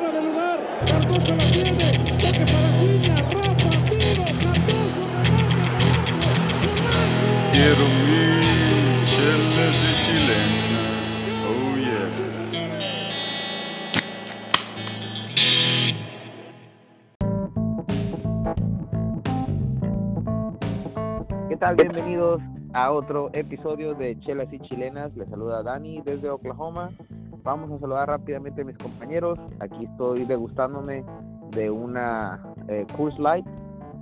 fuera de lugar. Cardoso la tiene. Toque para Ciña. Rafa, tiro. Cardoso, remate. Quiero mi chelas y chilenas. Oh yeah. ¿Qué tal? Bienvenidos a otro episodio de Chelas y Chilenas. Les saluda Dani desde Oklahoma. Vamos a saludar rápidamente a mis compañeros. Aquí estoy degustándome de una eh, Light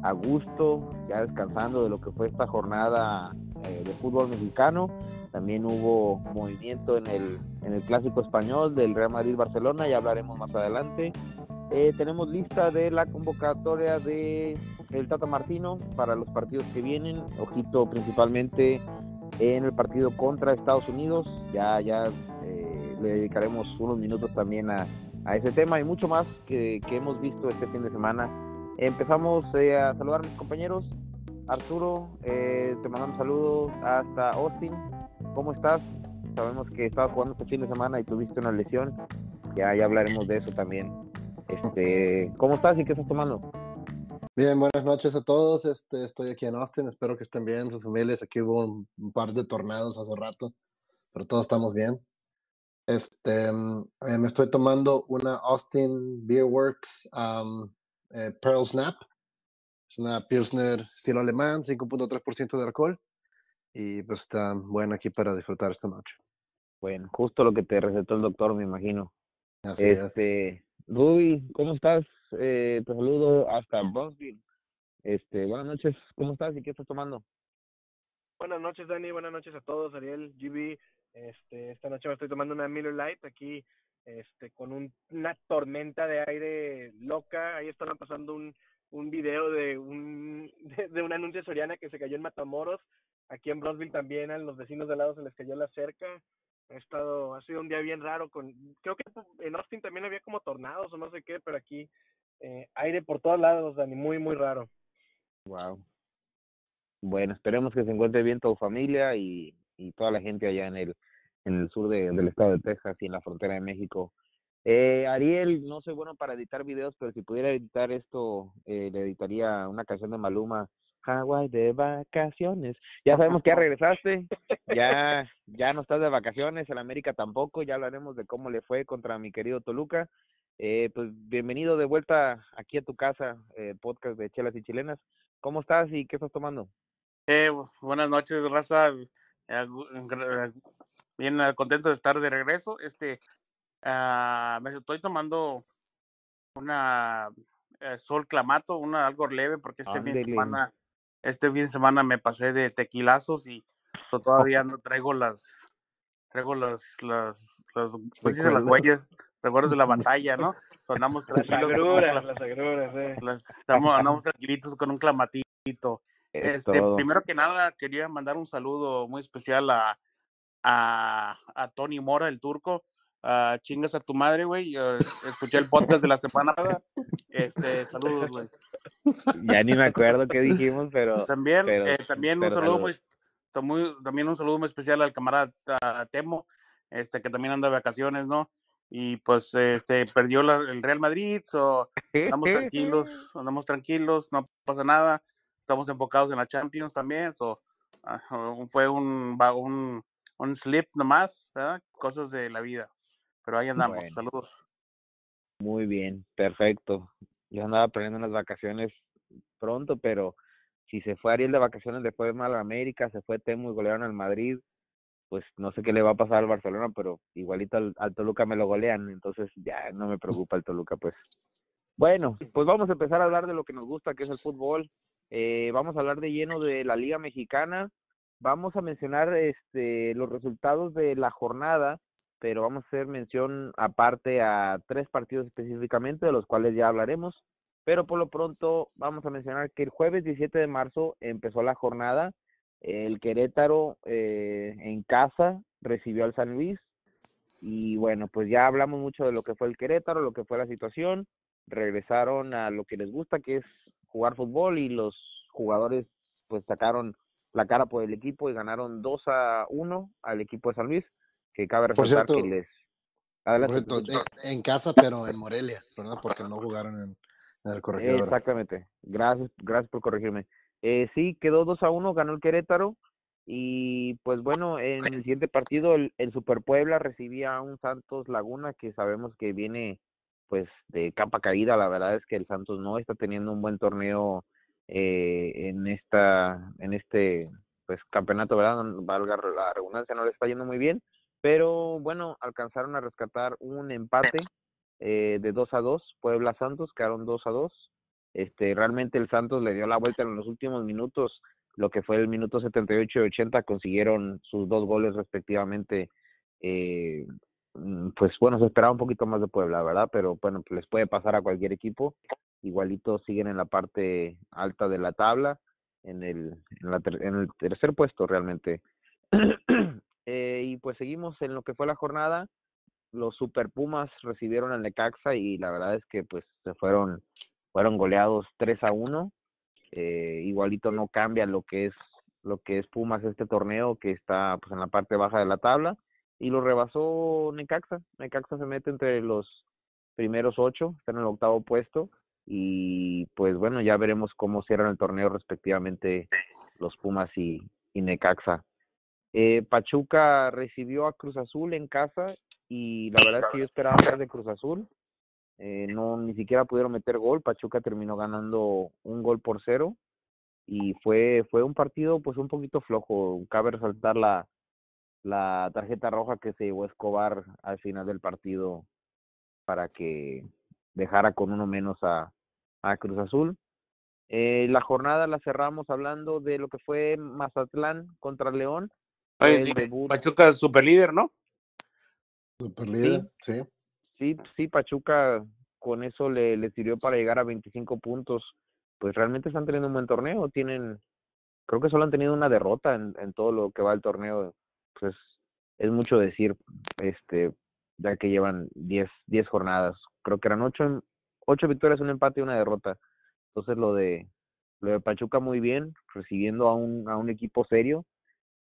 a gusto, ya descansando de lo que fue esta jornada eh, de fútbol mexicano. También hubo movimiento en el, en el clásico español del Real Madrid-Barcelona, ya hablaremos más adelante. Eh, tenemos lista de la convocatoria de el Tata Martino para los partidos que vienen. Ojito principalmente en el partido contra Estados Unidos. Ya, ya le dedicaremos unos minutos también a, a, ese tema y mucho más que, que, hemos visto este fin de semana. Empezamos eh, a saludar a mis compañeros. Arturo, eh, te mandamos saludos hasta Austin. ¿Cómo estás? Sabemos que estabas jugando este fin de semana y tuviste una lesión. Ya, ya hablaremos de eso también. Este, ¿Cómo estás y qué estás tomando? Bien, buenas noches a todos. Este, estoy aquí en Austin. Espero que estén bien, sus familias. Aquí hubo un, un par de tornados hace rato, pero todos estamos bien. Este, eh, me estoy tomando una Austin Beer Works um, eh, Pearl Snap. Es una Pilsner estilo alemán, 5.3% de alcohol. Y pues está buena aquí para disfrutar esta noche. Bueno, justo lo que te recetó el doctor, me imagino. Así este, es. Ruby, ¿cómo estás? Eh, te saludo hasta Brownsville. Este, buenas noches, ¿cómo estás y qué estás tomando? Buenas noches, Dani, buenas noches a todos, Ariel, GB. Este, esta noche me estoy tomando una Miller Lite aquí, este, con un, una tormenta de aire loca. Ahí estaban pasando un, un video de un, de, de un anuncio Soriana que se cayó en Matamoros. Aquí en Brownsville también a los vecinos de al lado se les cayó la cerca. Ha estado, ha sido un día bien raro con, creo que en Austin también había como tornados o no sé qué, pero aquí eh, aire por todos lados, Dani, muy, muy raro. Wow. Bueno, esperemos que se encuentre bien tu familia y, y toda la gente allá en el, en el sur de, del estado de Texas y en la frontera de México. Eh, Ariel, no soy bueno para editar videos, pero si pudiera editar esto, eh, le editaría una canción de Maluma, Hawaii de vacaciones. Ya sabemos que ya regresaste, ya, ya no estás de vacaciones, el América tampoco, ya hablaremos de cómo le fue contra mi querido Toluca. Eh, pues bienvenido de vuelta aquí a tu casa, eh, podcast de Chelas y Chilenas. ¿Cómo estás y qué estás tomando? Eh, buenas noches, raza. Bien contento de estar de regreso. Este, uh, me estoy tomando una uh, Sol Clamato, una algo leve, porque este fin de semana, este fin de semana me pasé de tequilazos y todavía no traigo las, traigo las, las, las, las huellas, recuerdos de la batalla, ¿no? Sonamos tranquilos. Las agruras, las agruras, eh. Las, estamos, andamos tranquilitos con un clamatito. Este, primero que nada, quería mandar un saludo muy especial a, a, a Tony Mora, el turco. Uh, chingas a tu madre, güey. Uh, escuché el podcast de la semana. Este, saludos, güey. Ya ni me acuerdo qué dijimos, pero. También, pero, eh, también pero un saludo muy, muy, también un saludo muy especial al camarada uh, Temo, este, que también anda de vacaciones, ¿no? Y pues este perdió la, el Real Madrid, so, andamos tranquilos, andamos tranquilos, no pasa nada estamos enfocados en la Champions también, so, uh, fue un, un, un slip nomás, ¿verdad? cosas de la vida, pero ahí andamos, Bueno. saludos. Muy bien, perfecto. Yo andaba planeando unas vacaciones pronto, pero si se fue Ariel de vacaciones, le fue mal a América, se fue Temo y golearon al Madrid, pues no sé qué le va a pasar al Barcelona, pero igualito al, al Toluca me lo golean, entonces ya no me preocupa el Toluca, pues. Bueno, pues vamos a empezar a hablar de lo que nos gusta, que es el fútbol. Eh, vamos a hablar de lleno de la Liga Mexicana. Vamos a mencionar este, los resultados de la jornada, pero vamos a hacer mención aparte a tres partidos específicamente, de los cuales ya hablaremos. Pero por lo pronto vamos a mencionar que el jueves 17 de marzo empezó la jornada. El Querétaro eh, en casa recibió al San Luis. Y bueno, pues ya hablamos mucho de lo que fue el Querétaro, lo que fue la situación regresaron a lo que les gusta, que es jugar fútbol y los jugadores pues sacaron la cara por el equipo y ganaron 2 a 1 al equipo de San Luis, que cabe resaltar cierto, que les Adelante. Por cierto, en, en casa, pero en Morelia, ¿verdad? Porque no jugaron en, en el corregidor. Exactamente. Gracias, gracias por corregirme. Eh, sí, quedó 2 a 1, ganó el Querétaro. Y pues bueno, en el siguiente partido, el, el Super Puebla recibía a un Santos Laguna que sabemos que viene pues de capa caída. La verdad es que el Santos no está teniendo un buen torneo eh, en esta en este pues campeonato, ¿verdad? Valga la redundancia, no le está yendo muy bien, pero bueno, alcanzaron a rescatar un empate eh, de 2 a 2, Puebla Santos quedaron 2 a 2. Este, realmente el Santos le dio la vuelta en los últimos minutos, lo que fue el minuto 78 y 80 consiguieron sus dos goles respectivamente. Eh, pues bueno, se esperaba un poquito más de Puebla, ¿verdad? Pero bueno, les puede pasar a cualquier equipo. Igualito siguen en la parte alta de la tabla, en el, en la ter- en el tercer puesto realmente. Eh, y pues seguimos en lo que fue la jornada. Los Super Pumas recibieron al Necaxa y la verdad es que pues se fueron, fueron goleados 3 a 1. Eh, igualito no cambia lo que es lo que es Pumas este torneo que está pues en la parte baja de la tabla y lo rebasó Necaxa. Necaxa se mete entre los primeros ocho, está en el octavo puesto y pues bueno, ya veremos cómo cierran el torneo respectivamente los Pumas y, y Necaxa. Eh, Pachuca recibió a Cruz Azul en casa y la verdad es que yo esperaba más de Cruz Azul. Eh, no ni siquiera pudieron meter gol. Pachuca terminó ganando un gol por cero y fue fue un partido pues un poquito flojo. Cabe resaltar la la tarjeta roja que se llevó Escobar al final del partido para que dejara con uno menos a, a Cruz Azul. Eh, la jornada la cerramos hablando de lo que fue Mazatlán contra León. El sí, Pachuca es super líder, ¿no? Super líder, sí. Sí, sí, Pachuca con eso le, le sirvió para llegar a 25 puntos. Pues realmente están teniendo un buen torneo. Tienen, creo que solo han tenido una derrota en, en todo lo que va el torneo. Pues es mucho decir, este, ya que llevan 10, 10 jornadas. Creo que eran 8, ocho victorias, un empate y una derrota. Entonces lo de, lo de Pachuca muy bien, recibiendo a un, a un equipo serio.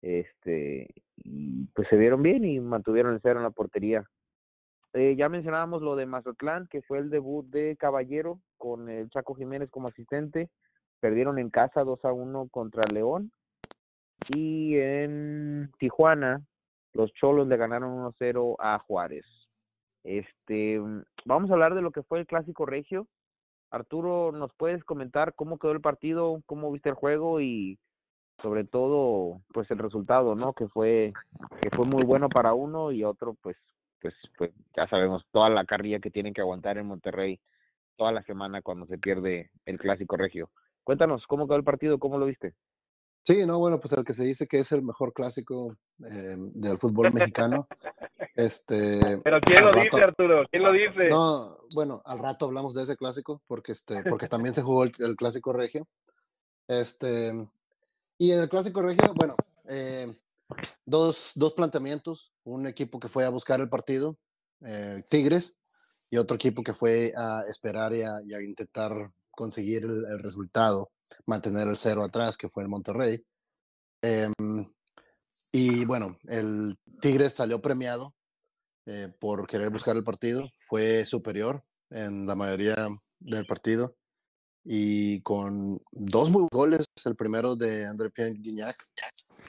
Este, y pues se vieron bien y mantuvieron el cero en la portería. Eh, ya mencionábamos lo de Mazatlán, que fue el debut de Caballero con el Chaco Jiménez como asistente. Perdieron en casa 2 a 1 contra León. Y en Tijuana, los Cholos le ganaron 1 0 a Juárez. Este, mm, vamos a hablar de lo que fue el clásico regio. Arturo, ¿nos puedes comentar cómo quedó el partido, cómo viste el juego y sobre todo, pues el resultado, ¿no? Que fue que fue muy bueno para uno y otro, pues pues, pues ya sabemos toda la carrilla que tienen que aguantar en Monterrey toda la semana cuando se pierde el clásico regio. Cuéntanos, ¿cómo quedó el partido? ¿Cómo lo viste? Sí, no, bueno, pues el que se dice que es el mejor clásico eh, del fútbol mexicano. Este, Pero ¿quién lo dice, Arturo? ¿Quién lo dice? No, bueno, al rato hablamos de ese clásico, porque este, porque también se jugó el, el clásico regio. Este, y en el clásico regio, bueno, eh, dos, dos planteamientos, un equipo que fue a buscar el partido, eh, Tigres, y otro equipo que fue a esperar y a, y a intentar conseguir el, el resultado, mantener el cero atrás, que fue el Monterrey. Em, y bueno, el Tigres salió premiado eh, por querer buscar el partido, fue superior en la mayoría del partido y con dos muy goles, el primero de André Pierre Guignac,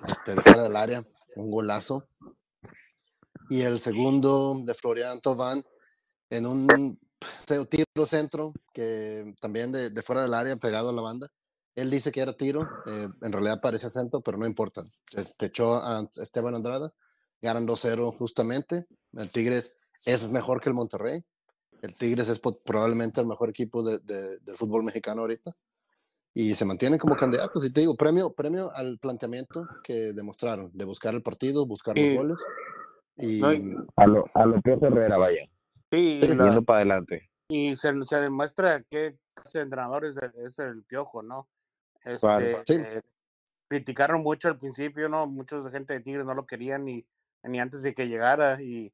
este, de fuera del área, un golazo, y el segundo de Florian Thauvin en un tiro centro que también de fuera del área pegado a la banda. Él dice que era tiro, eh, en realidad parecía centro, pero no importa. Este, echó a Esteban Andrada, ganan 2-0 justamente. El Tigres es mejor que el Monterrey. El Tigres es probablemente el mejor equipo de- de- del fútbol mexicano ahorita. Y se mantienen como candidatos. Y te digo, premio, premio al planteamiento que demostraron, de buscar el partido, buscar los goles. Y No, y- A lo, a lo Pío Herrera, vaya, Sí, Sí, la- yendo para adelante. y se, se demuestra que ese entrenador es el, es el piojo, ¿no? Este, Sí. eh, criticaron mucho al principio, ¿no? Muchos de gente de Tigres no lo querían ni, ni antes de que llegara. Y,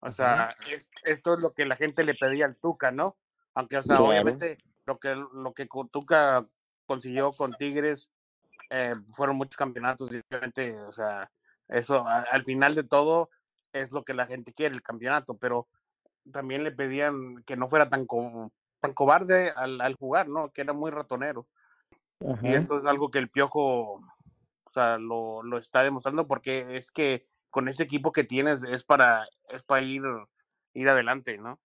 o sea, es- esto es lo que la gente le pedía al Tuca, ¿no? Aunque, o sea, Claro. obviamente lo que, lo que Tuca consiguió con Tigres eh, fueron muchos campeonatos, y obviamente, o sea, eso a- al final de todo es lo que la gente quiere, el campeonato, pero también le pedían que no fuera tan, co- tan cobarde al, al jugar, ¿no? Que era muy ratonero. Ajá. Y esto es algo que el Piojo o sea, lo, lo está demostrando porque es que con ese equipo que tienes es para, es para ir, ir adelante, ¿no?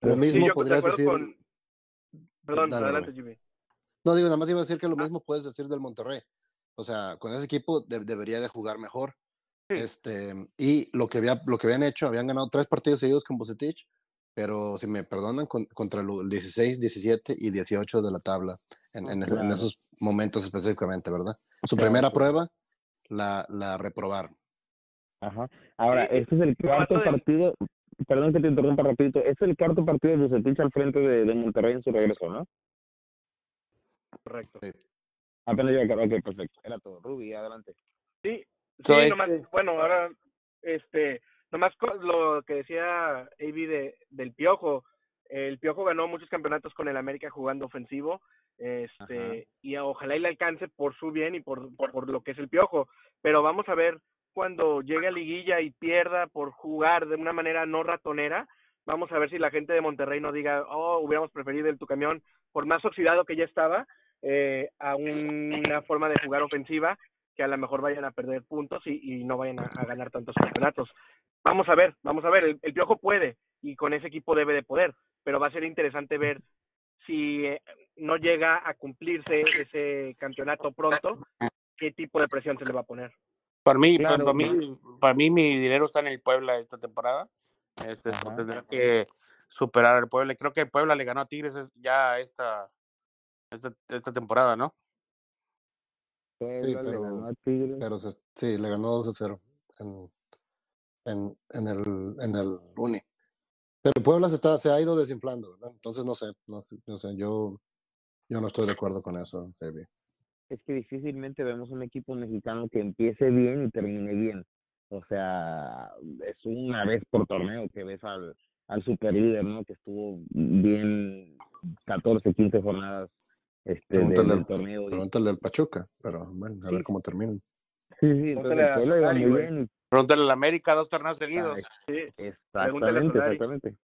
Lo Sí, mismo podrías decir. con- Perdón, Dale, adelante, Jimmy. No, digo, nada más iba a decir que lo mismo puedes decir del Monterrey. O sea, con ese equipo de- debería de jugar mejor. Sí. Este, y lo que, había, lo que habían hecho, habían ganado tres partidos seguidos con Bucetich, pero si me perdonan, con- contra el 16, 17 y 18 de la tabla, en, en- en Claro. esos momentos específicamente, ¿verdad? Su Claro, primera claro. prueba la, la reprobaron. Ajá. Ahora, Sí, este es el cuarto partido, perdón que te interrumpa rapidito, este es el cuarto partido de Bucetich al frente de, de Monterrey en su regreso, ¿no? Correcto. Apenas llega, ok, perfecto, era todo. Ruby, adelante. Sí, So, sí, este- nomás, bueno, ahora, este, nomás lo que decía AB de, del Piojo, el Piojo ganó muchos campeonatos con el América jugando ofensivo, este, y ojalá y le alcance por su bien y por, por, por lo que es el Piojo, pero vamos a ver cuando llegue a liguilla y pierda por jugar de una manera no ratonera, vamos a ver si la gente de Monterrey no diga, oh, hubiéramos preferido el tu camión, por más oxidado que ya estaba, eh, a una forma de jugar ofensiva que a lo mejor vayan a perder puntos y, y no vayan a, a ganar tantos campeonatos. Vamos a ver, vamos a ver, el, el Piojo puede y con ese equipo debe de poder, pero va a ser interesante ver si eh, no llega a cumplirse ese campeonato pronto, qué tipo de presión se le va a poner. Para mí, Claro, para, mí, para mí mi dinero está en el Puebla esta temporada. Este, Ajá. tendrá que superar al Puebla. Creo que el Puebla le ganó a Tigres es- ya esta, esta, esta temporada, ¿no? Puebla le pero- ganó a Tigres. Pero se- sí, le ganó 2 a 0 en, en, en, el, en el Uni. Pero Puebla se, está, se ha ido desinflando, ¿verdad? Entonces no sé, no sé, no sé, yo, yo no estoy de acuerdo con eso, David. es que difícilmente vemos un equipo mexicano que empiece bien y termine bien. O sea, es una vez por torneo que ves al, al super líder, ¿no? Que estuvo bien 14, 15 jornadas este, Pregúntale del al- torneo. y- Pregúntale al Pachuca, pero bueno, a ver cómo terminan. sí, sí, Pregúntale al América, dos torneos seguidos. Sí, Pregúntale a Exactamente, exactamente.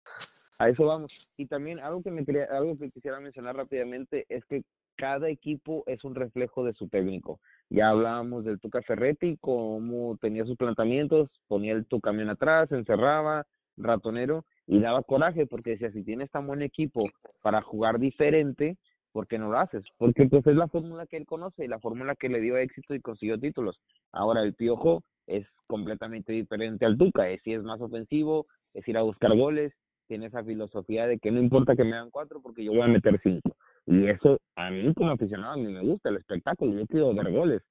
A eso vamos. Y también algo que me quería, algo que quisiera mencionar rápidamente es que cada equipo es un reflejo de su técnico. Ya hablábamos del Tuca Ferretti, cómo tenía sus planteamientos, ponía el tu camión atrás, encerraba, ratonero, y daba coraje porque decía, si tienes tan buen equipo para jugar diferente, ¿por qué no lo haces? Porque pues es la fórmula que él conoce y la fórmula que le dio éxito y consiguió títulos. Ahora el Piojo es completamente diferente al Tuca, es, es más ofensivo, es ir a buscar goles, tiene esa filosofía de que no importa que me hagan cuatro porque yo voy a meter cinco. Y eso a mí como aficionado a mí me gusta el espectáculo, yo quiero ver goles.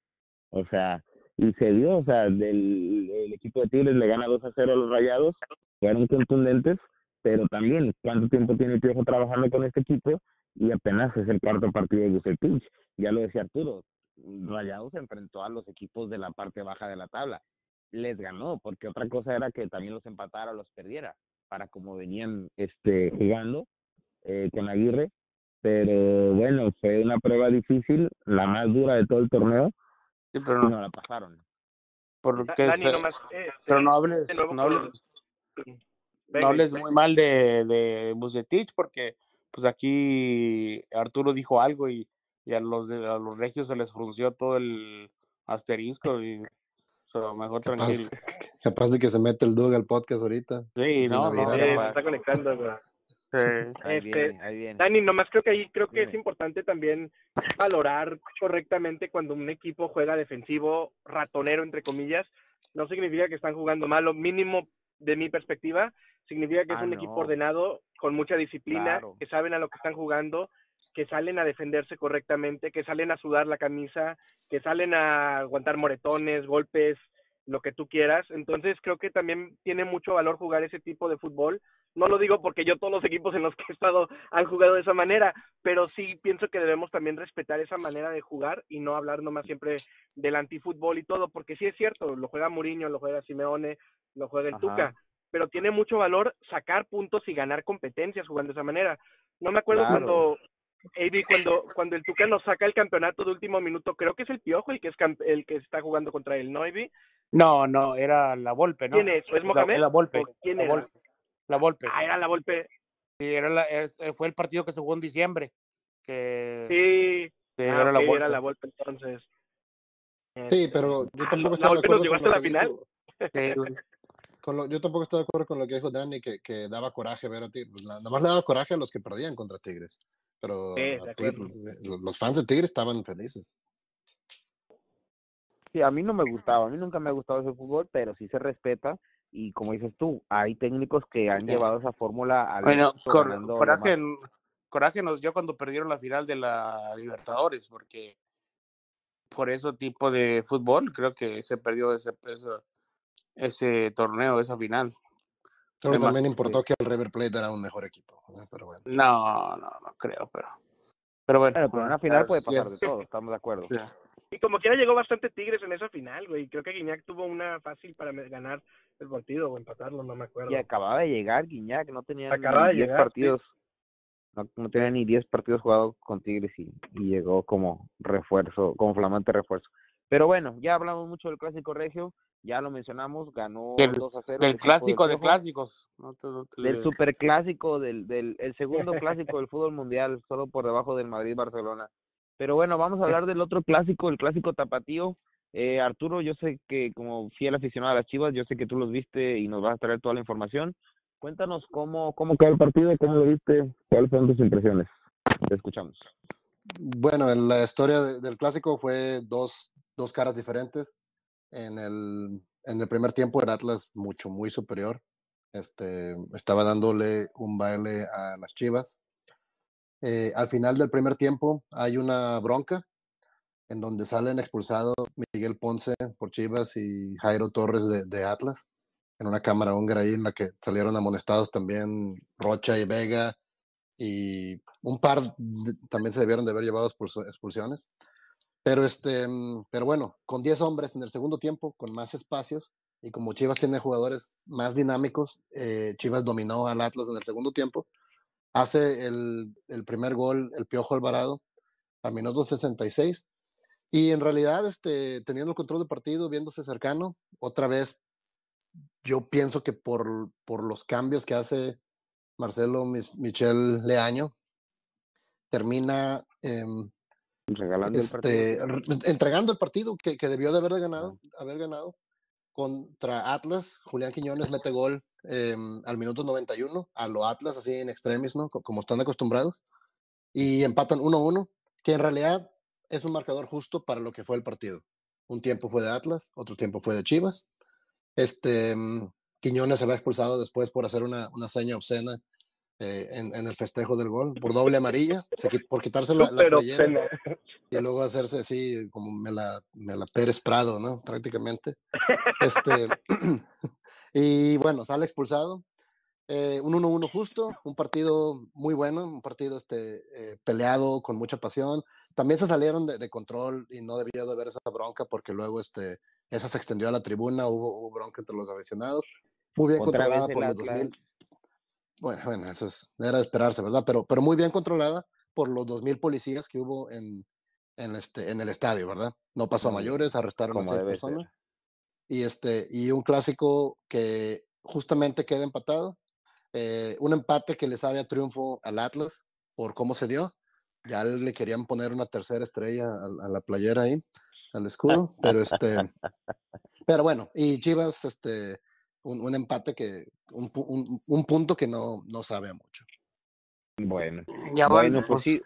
O sea, y se dio, o sea, del el equipo de Tigres le gana 2 a 0 a los Rayados, fueron contundentes, pero también cuánto tiempo tiene el Piojo trabajando con este equipo y apenas es el cuarto partido de Bucetich. Ya lo decía Arturo, Rayados se enfrentó a los equipos de la parte baja de la tabla. Les ganó, porque otra cosa era que también los empatara o los perdiera, para como venían este jugando eh, con Aguirre. Pero bueno, fue una prueba difícil, la más dura de todo el torneo, Sí, pero y no, no la pasaron. porque Dani, se- nomás, eh, pero no hables, de nuevo no hables, Venga, no hables muy mal de, de Bucetich porque pues aquí Arturo dijo algo y, y a los de, a los regios se les frunció todo el asterisco y so, mejor Capaz, tranquilo. capaz de que se mete el Doug al podcast ahorita. Sí, no, no, eh, se está conectando, güey. Sí. Ahí Este, viene, ahí viene. Dani, nomás creo que ahí creo que es importante también valorar correctamente cuando un equipo juega defensivo ratonero entre comillas, no significa que están jugando mal, lo mínimo de mi perspectiva significa que es Ah, un no. equipo ordenado, con mucha disciplina, Claro. que saben a lo que están jugando, que salen a defenderse correctamente, que salen a sudar la camisa, que salen a aguantar moretones, golpes, lo que tú quieras. Entonces creo que también tiene mucho valor jugar ese tipo de fútbol. No lo digo porque yo todos los equipos en los que he estado han jugado de esa manera, pero sí pienso que debemos también respetar esa manera de jugar y no hablar nomás siempre del antifútbol y todo, porque sí es cierto, lo juega Mourinho, lo juega Simeone, lo juega el Ajá. Tuca, pero tiene mucho valor sacar puntos y ganar competencias jugando de esa manera. No me acuerdo Claro. cuando AB, cuando cuando el Tuca nos saca el campeonato de último minuto, creo que es el Piojo el que es camp- el que está jugando contra él, ¿no, AB? No, no, era la Volpe, ¿no? ¿Quién es? ¿Es La- Mohamed? La Volpe. ¿O quién la era? Volpe. La Volpe. Ah, era la Volpe. Sí, era la, es- eh, fue el partido que se jugó en diciembre. Que Sí. sí, Ah, era la Volpe. era la Volpe entonces. Sí, Este, pero yo ah, tampoco la- la estoy de Volpe nos llegó hasta la final. Sí. Con lo- yo tampoco estoy de acuerdo con lo que dijo Dani, que, que daba coraje ver a Tigres. Pues, nada más le daba coraje a los que perdían contra Tigres. Pero Sí, Tigres, acuerdo. los- fans de Tigres estaban felices. Sí, a mí no me gustaba, a mí nunca me ha gustado ese fútbol, pero sí se respeta y como dices tú, hay técnicos que han Sí. llevado esa fórmula al Bueno, cor- coraje, coraje nos dio cuando perdieron la final de la Libertadores, porque por ese tipo de fútbol creo que se perdió ese, ese, ese torneo, esa final. Creo que Además, también importó que el River Plate era un mejor equipo. bueno. No, no, no creo, pero. Pero bueno. Pero en una final puede pasar de todo, estamos de acuerdo. Y como quiera llegó bastante Tigres en esa final, güey. Creo que Guiñac tuvo una fácil para ganar el partido o empatarlo, no me acuerdo. Y acababa de llegar Guiñac, no tenía Acababa de ni 10 llegar, sí. partidos, no, no tenía ni 10 partidos jugados con Tigres y, y llegó como refuerzo, como flamante refuerzo. Pero bueno, ya hablamos mucho del clásico regio, ya lo mencionamos, ganó Del- 2 a 0. el Del clásico de clásicos. No te- no te- del superclásico, del, del el segundo clásico del fútbol mundial, solo por debajo del Madrid-Barcelona. Pero bueno, vamos a hablar del otro clásico, el clásico tapatío. Eh, Arturo, yo sé que como fiel aficionado a las Chivas, yo sé que tú los viste y nos vas a traer toda la información. Cuéntanos cómo, cómo quedó el partido, cómo lo viste, cuáles fueron tus impresiones. Te escuchamos. Bueno, en la historia de- del clásico fue dos, dos caras diferentes. En el, en el primer tiempo el Atlas mucho, muy superior. Este, estaba dándole un baile a las Chivas. Eh, al final del primer tiempo hay una bronca en donde salen expulsados Miguel Ponce por Chivas y Jairo Torres de, Atlas en una cámara húngara ahí en la que salieron amonestados también Rocha y Vega y un par también se debieron de haber llevado expulsiones. Pero, este, mm, pero bueno, con 10 hombres en el segundo tiempo, con más espacios, y como Chivas tiene jugadores más dinámicos, eh, Chivas dominó al Atlas en el segundo tiempo. Hace el, el primer gol el Piojo Alvarado al minuto 66. Y en realidad, este, teniendo el control del partido, viéndose cercano, otra vez, yo pienso que por, por los cambios que hace Marcelo Michel Leaño, termina em, Regalando el este, partido. re- entregando el partido que, que debió de haber ganado, haber ganado contra Atlas. Julián Quiñones mete gol em, al minuto 91, a lo Atlas, así en extremis, ¿no? Co- Como están acostumbrados. Y empatan 1-1, que en realidad es un marcador justo para lo que fue el partido. Un tiempo fue de Atlas, otro tiempo fue de Chivas. Este, em, Quiñones se va expulsado después por hacer una, una seña obscena eh, en, en el festejo del gol, por doble amarilla, por quitarse la, la playera y luego hacerse así como me la, me la Pérez Prado, ¿no? Prácticamente. Este, y bueno, sale expulsado. Eh, un 1-1 justo, un partido muy bueno, un partido este, eh, peleado, con mucha pasión. También se salieron de, de control y no debió de haber esa bronca porque luego este, esa se extendió a la tribuna, hubo, hubo bronca entre los aficionados. Muy bien Otra controlada por los Atlas. 2000. Bueno, bueno, eso es, era de esperarse, ¿verdad? Pero, pero muy bien controlada por los 2.000 policías que hubo en, en, este, en el estadio, ¿verdad? No pasó a mayores, arrestaron a como seis debe ser. personas. Y, este, y un clásico que justamente queda empatado. eh, un empate que le sabe a triunfo al Atlas por cómo se dio. Ya le querían poner una tercera estrella a, a la playera ahí, al escudo, pero este, pero bueno, y Chivas, este, un, un empate que, un, un, un punto que no, no sabe a mucho. Bueno, Ya van, bueno, pues sí,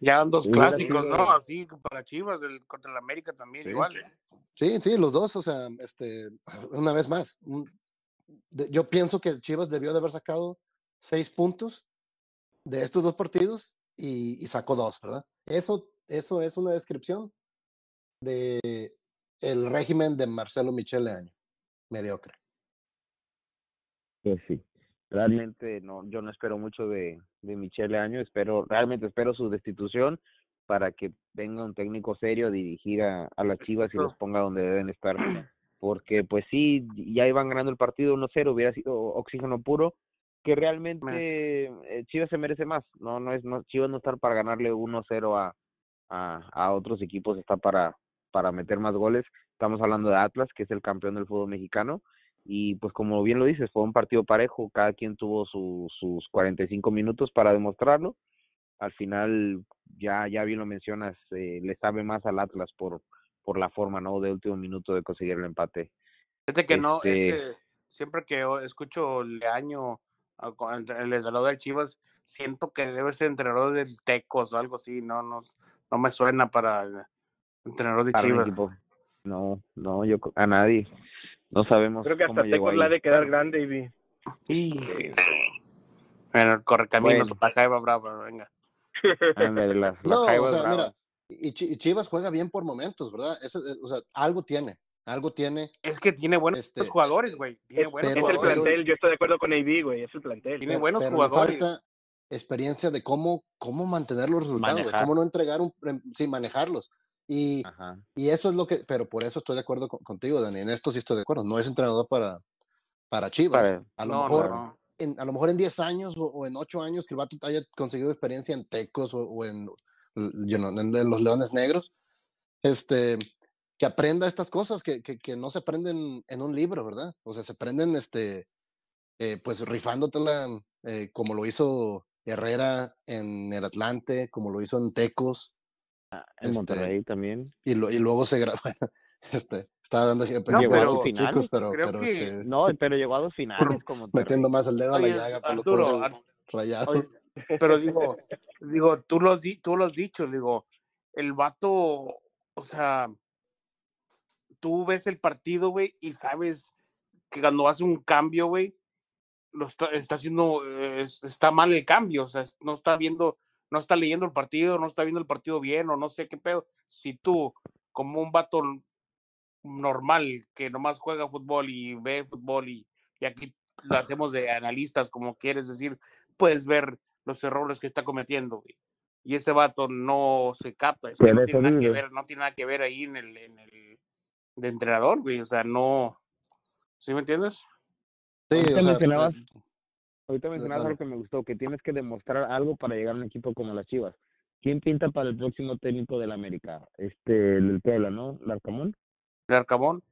ya van dos clásicos, ¿no? Así para Chivas, el, contra el América también, Sí. igual. ¿eh? Sí, sí, los dos, o sea, este, una vez más, un- de- yo pienso que Chivas debió de haber sacado seis puntos de estos dos partidos y, y sacó dos, ¿verdad? Eso, eso es una descripción de el régimen de Marcelo Michel Leaño, mediocre. Pues sí, realmente no, yo no espero mucho de, de Michele Año, espero, realmente espero su destitución para que venga un técnico serio a dirigir a, a las Chivas y los ponga donde deben estar. Porque pues sí, ya iban ganando el partido 1-0, hubiera sido oxígeno puro, que realmente eh, Chivas se merece más, no, no es, no, Chivas no está para ganarle 1-0 a, a, a otros equipos, está para, para meter más goles. Estamos hablando de Atlas, que es el campeón del fútbol mexicano, y pues como bien lo dices, fue un partido parejo, cada quien tuvo su, sus 45 minutos para demostrarlo. Al final, ya, ya bien lo mencionas, eh, le sabe más al Atlas por, por la forma, ¿no? De último minuto de conseguir el empate. Fíjate que no, Este- ese- siempre que escucho Leaño, el entrenador de Chivas, siento que debe ser entrenador del Tecos o algo así, no, no, no me suena para el entrenador de para Chivas. No, no, yo a nadie. No sabemos Creo que hasta llegó Tecos la de quedar grande, Ivy. Hijes. Bueno, el correcaminos, Bueno. la Jaiba Brava, venga. Ándale, las- las No, o Jaivas sea, bravas. mira, y, Chi- y Chivas juega bien por momentos, ¿verdad? Ese, eh, o sea, algo tiene, algo tiene. Es que tiene buenos Este, jugadores, güey. Tiene Es, buenos pero- es el jugadores. plantel, yo estoy de acuerdo con AB, güey, es el plantel. Tiene pero- buenos pero jugadores. Falta experiencia de cómo, cómo mantener los resultados, güey, cómo no entregar un, em, sí, manejarlos. Y, y eso es lo que, pero por eso estoy de acuerdo con- contigo, Dani. En esto sí estoy de acuerdo. No es entrenador para, para Chivas. A lo No, mejor, no, no. En, a lo mejor en 10 años o, o en 8 años que el vato haya conseguido experiencia en Tecos o, o en, you know, en, en los Leones Negros, este, que aprenda estas cosas que, que, que no se aprenden en un libro, ¿verdad? O sea, se aprenden, este, eh, pues rifándotela eh, como lo hizo Herrera en el Atlante, como lo hizo en Tecos, Ah, En Este, Monterrey también. y, lo, y luego se grabó. Este, estaba dando ejemplos No, de pero- otros chicos, pero, creo pero que- este, No, pero llegó a dos finales como metiendo más el dedo a la Oye, llaga por los Arturo, pobres Ar- rayados. Oye, pero digo, digo, tú lo has, di- tú lo has dicho, digo, el vato, o sea, tú ves el partido, güey, y sabes que cuando hace un cambio, güey, lo está, está haciendo, eh, es- está mal el cambio, o sea, no está viendo, no está leyendo el partido, no está viendo el partido bien, o no sé qué pedo. Si tú, como un vato normal, que nomás juega fútbol y ve fútbol y, y aquí lo hacemos de analistas, como quieres decir, puedes ver los errores que está cometiendo, güey. Y ese vato no se capta, eso no tiene nada que ver, no tiene nada que ver ahí en el, en el de entrenador, güey, o sea, no, ¿sí me entiendes? Sí, Ahorita o sea, mencionabas- Ahorita mencionabas dale. algo que me gustó, que tienes que demostrar algo para llegar a un equipo como las Chivas. ¿Quién pinta para el próximo técnico del América? Este, el Puebla, ¿no? ¿Larcamón? De Arcamón.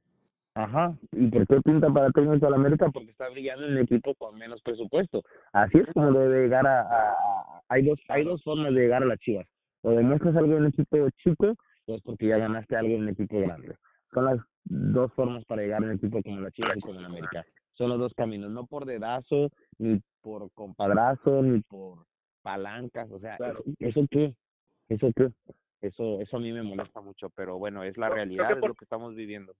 Ajá. ¿Y por qué pinta para el técnico del América? Porque está brillando en el equipo con menos presupuesto. Así es como debe llegar a, a- a- hay dos hay dos formas de llegar a las Chivas. O demuestras algo en un equipo chico, o es porque ya ganaste algo en un equipo grande. Son las dos formas para llegar a un equipo como las Chivas y como el América. Son los dos caminos, no por dedazo, ni por compadrazo, ni por palancas, o sea, Claro. ¿eso, ¿eso qué? ¿Eso qué? Eso, eso a mí me molesta mucho, pero bueno, es la realidad, que es por- lo que estamos viviendo.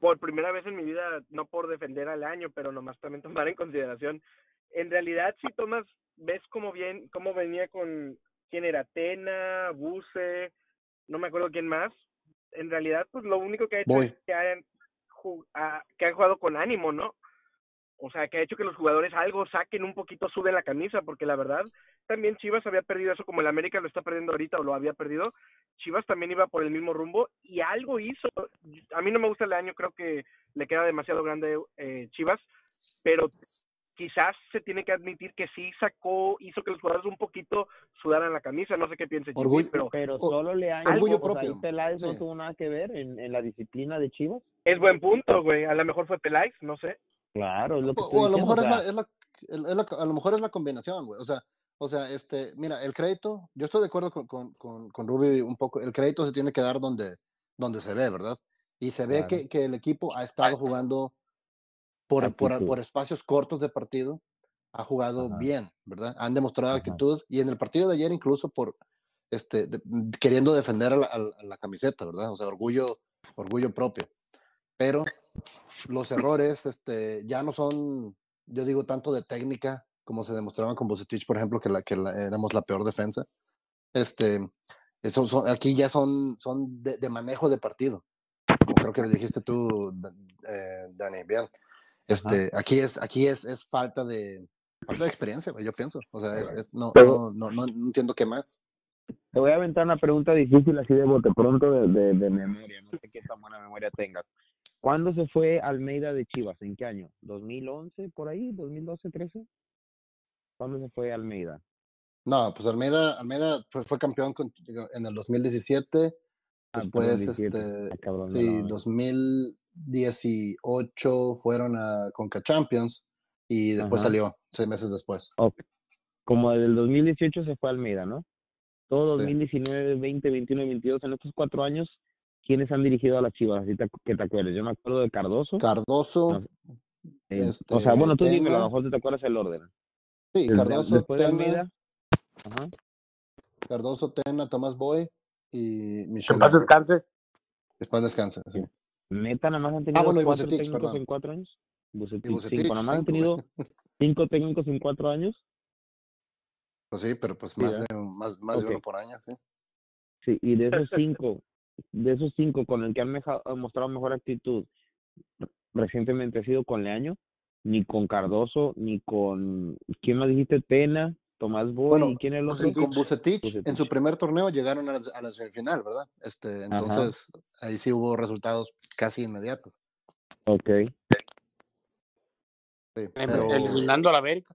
por primera vez en mi vida, no por defender al año, pero nomás también tomar en consideración. En realidad, si tomas, ves cómo bien, cómo venía con quién era Tena, Buse, no me acuerdo quién más. En realidad, pues lo único que ha hecho Voy. es que han, que han jugado con ánimo, ¿no? O sea, que ha hecho que los jugadores algo saquen un poquito, suben la camisa, porque la verdad, también Chivas había perdido eso como el América lo está perdiendo ahorita o lo había perdido. Chivas también iba por el mismo rumbo y algo hizo. A mí no me gusta el año, creo que le queda demasiado grande eh, Chivas, pero quizás se tiene que admitir que sí sacó, hizo que los jugadores un poquito sudaran la camisa, no sé qué piense Jimmy, Orgullo- pero Pero O- solo le han orgullo o sea, propio, ahí Peláez no tuvo nada que ver en, en la disciplina de Chivas. es buen punto, güey. A lo mejor fue Peláez, no sé. Claro, es lo que O, o a lo mejor o es, la, es, la, el- es la- a lo mejor es la combinación, güey. O sea, o sea, este, mira, el crédito, yo estoy de acuerdo con, con, con, con Ruby un poco, el crédito se tiene que dar donde, donde se ve, ¿verdad? Y se ve Claro. que, que el equipo ha estado jugando por, por, por espacios cortos de partido, ha jugado Ajá. bien, ¿verdad? Han demostrado Ajá. actitud y en el partido de ayer incluso por, este, de- queriendo defender a la, a la- camiseta, ¿verdad? O sea, orgullo, orgullo propio. Pero los errores este, ya no son, yo digo, tanto de técnica como se demostraban con Bucetich, por ejemplo, que, la, que la- éramos la peor defensa. Este, eso son, aquí ya son, son de, de manejo de partido, como creo que dijiste tú, eh, Dani, bien. Este, aquí es, aquí es, es falta de, falta de experiencia, yo pienso. O sea, es, es- no, Pero- no, no, no entiendo qué más. Te voy a aventar una pregunta difícil así de bote pronto de, de, de memoria, no sé qué tan buena memoria tengas. ¿Cuándo se fue Almeida de Chivas? ¿En qué año? ¿2011 por ahí? ¿2012, 13? ¿Cuándo se fue Almeida? No, pues Almeida, Almeida fue, fue campeón con- en el 2017. Ah, Después, 2017. este, cabrón, no, sí, no. 2000, 2018 fueron a Conca Champions y después Ajá. salió seis meses después. Ok. Como desde el 2018 se fue a Almeida, ¿no? Todo Sí. 2019, 20, 21 y 22, en estos cuatro años, ¿quiénes han dirigido a las Chivas? Así te- que te acuerdes. Yo me acuerdo de Cardoso. Cardoso, eh, este, o sea, bueno, tú dime, a lo mejor te acuerdas el orden. sí, Desde- Cardoso, después de Tena, Almeida. Ajá. Cardoso, Tena, Tomás Boy y Que Michel. en paz descanse. Después descansa, sí. Neta, nada más han tenido Ah, bueno, cuatro Bucetich, técnicos perdón. en cuatro años. Bucetich, Bucetich, cinco. Nada más han tenido cinco técnicos en cuatro años. Pues sí, pero pues Sí, más, de, más, más Ok. de uno por año, sí. Sí, y de esos cinco, de esos cinco con el que han meja- mostrado mejor actitud recientemente ha sido con Leaño, ni con Cardoso, ni con, ¿quién más dijiste? Tena, Tomás Boy, Bueno, ¿y quién es el otro? Con Bucetich, en su Bucetich. primer torneo llegaron a la, a la semifinal, ¿verdad? Este, entonces, ahí sí hubo resultados casi inmediatos. Ok, Sí, pero, Eliminando a la América.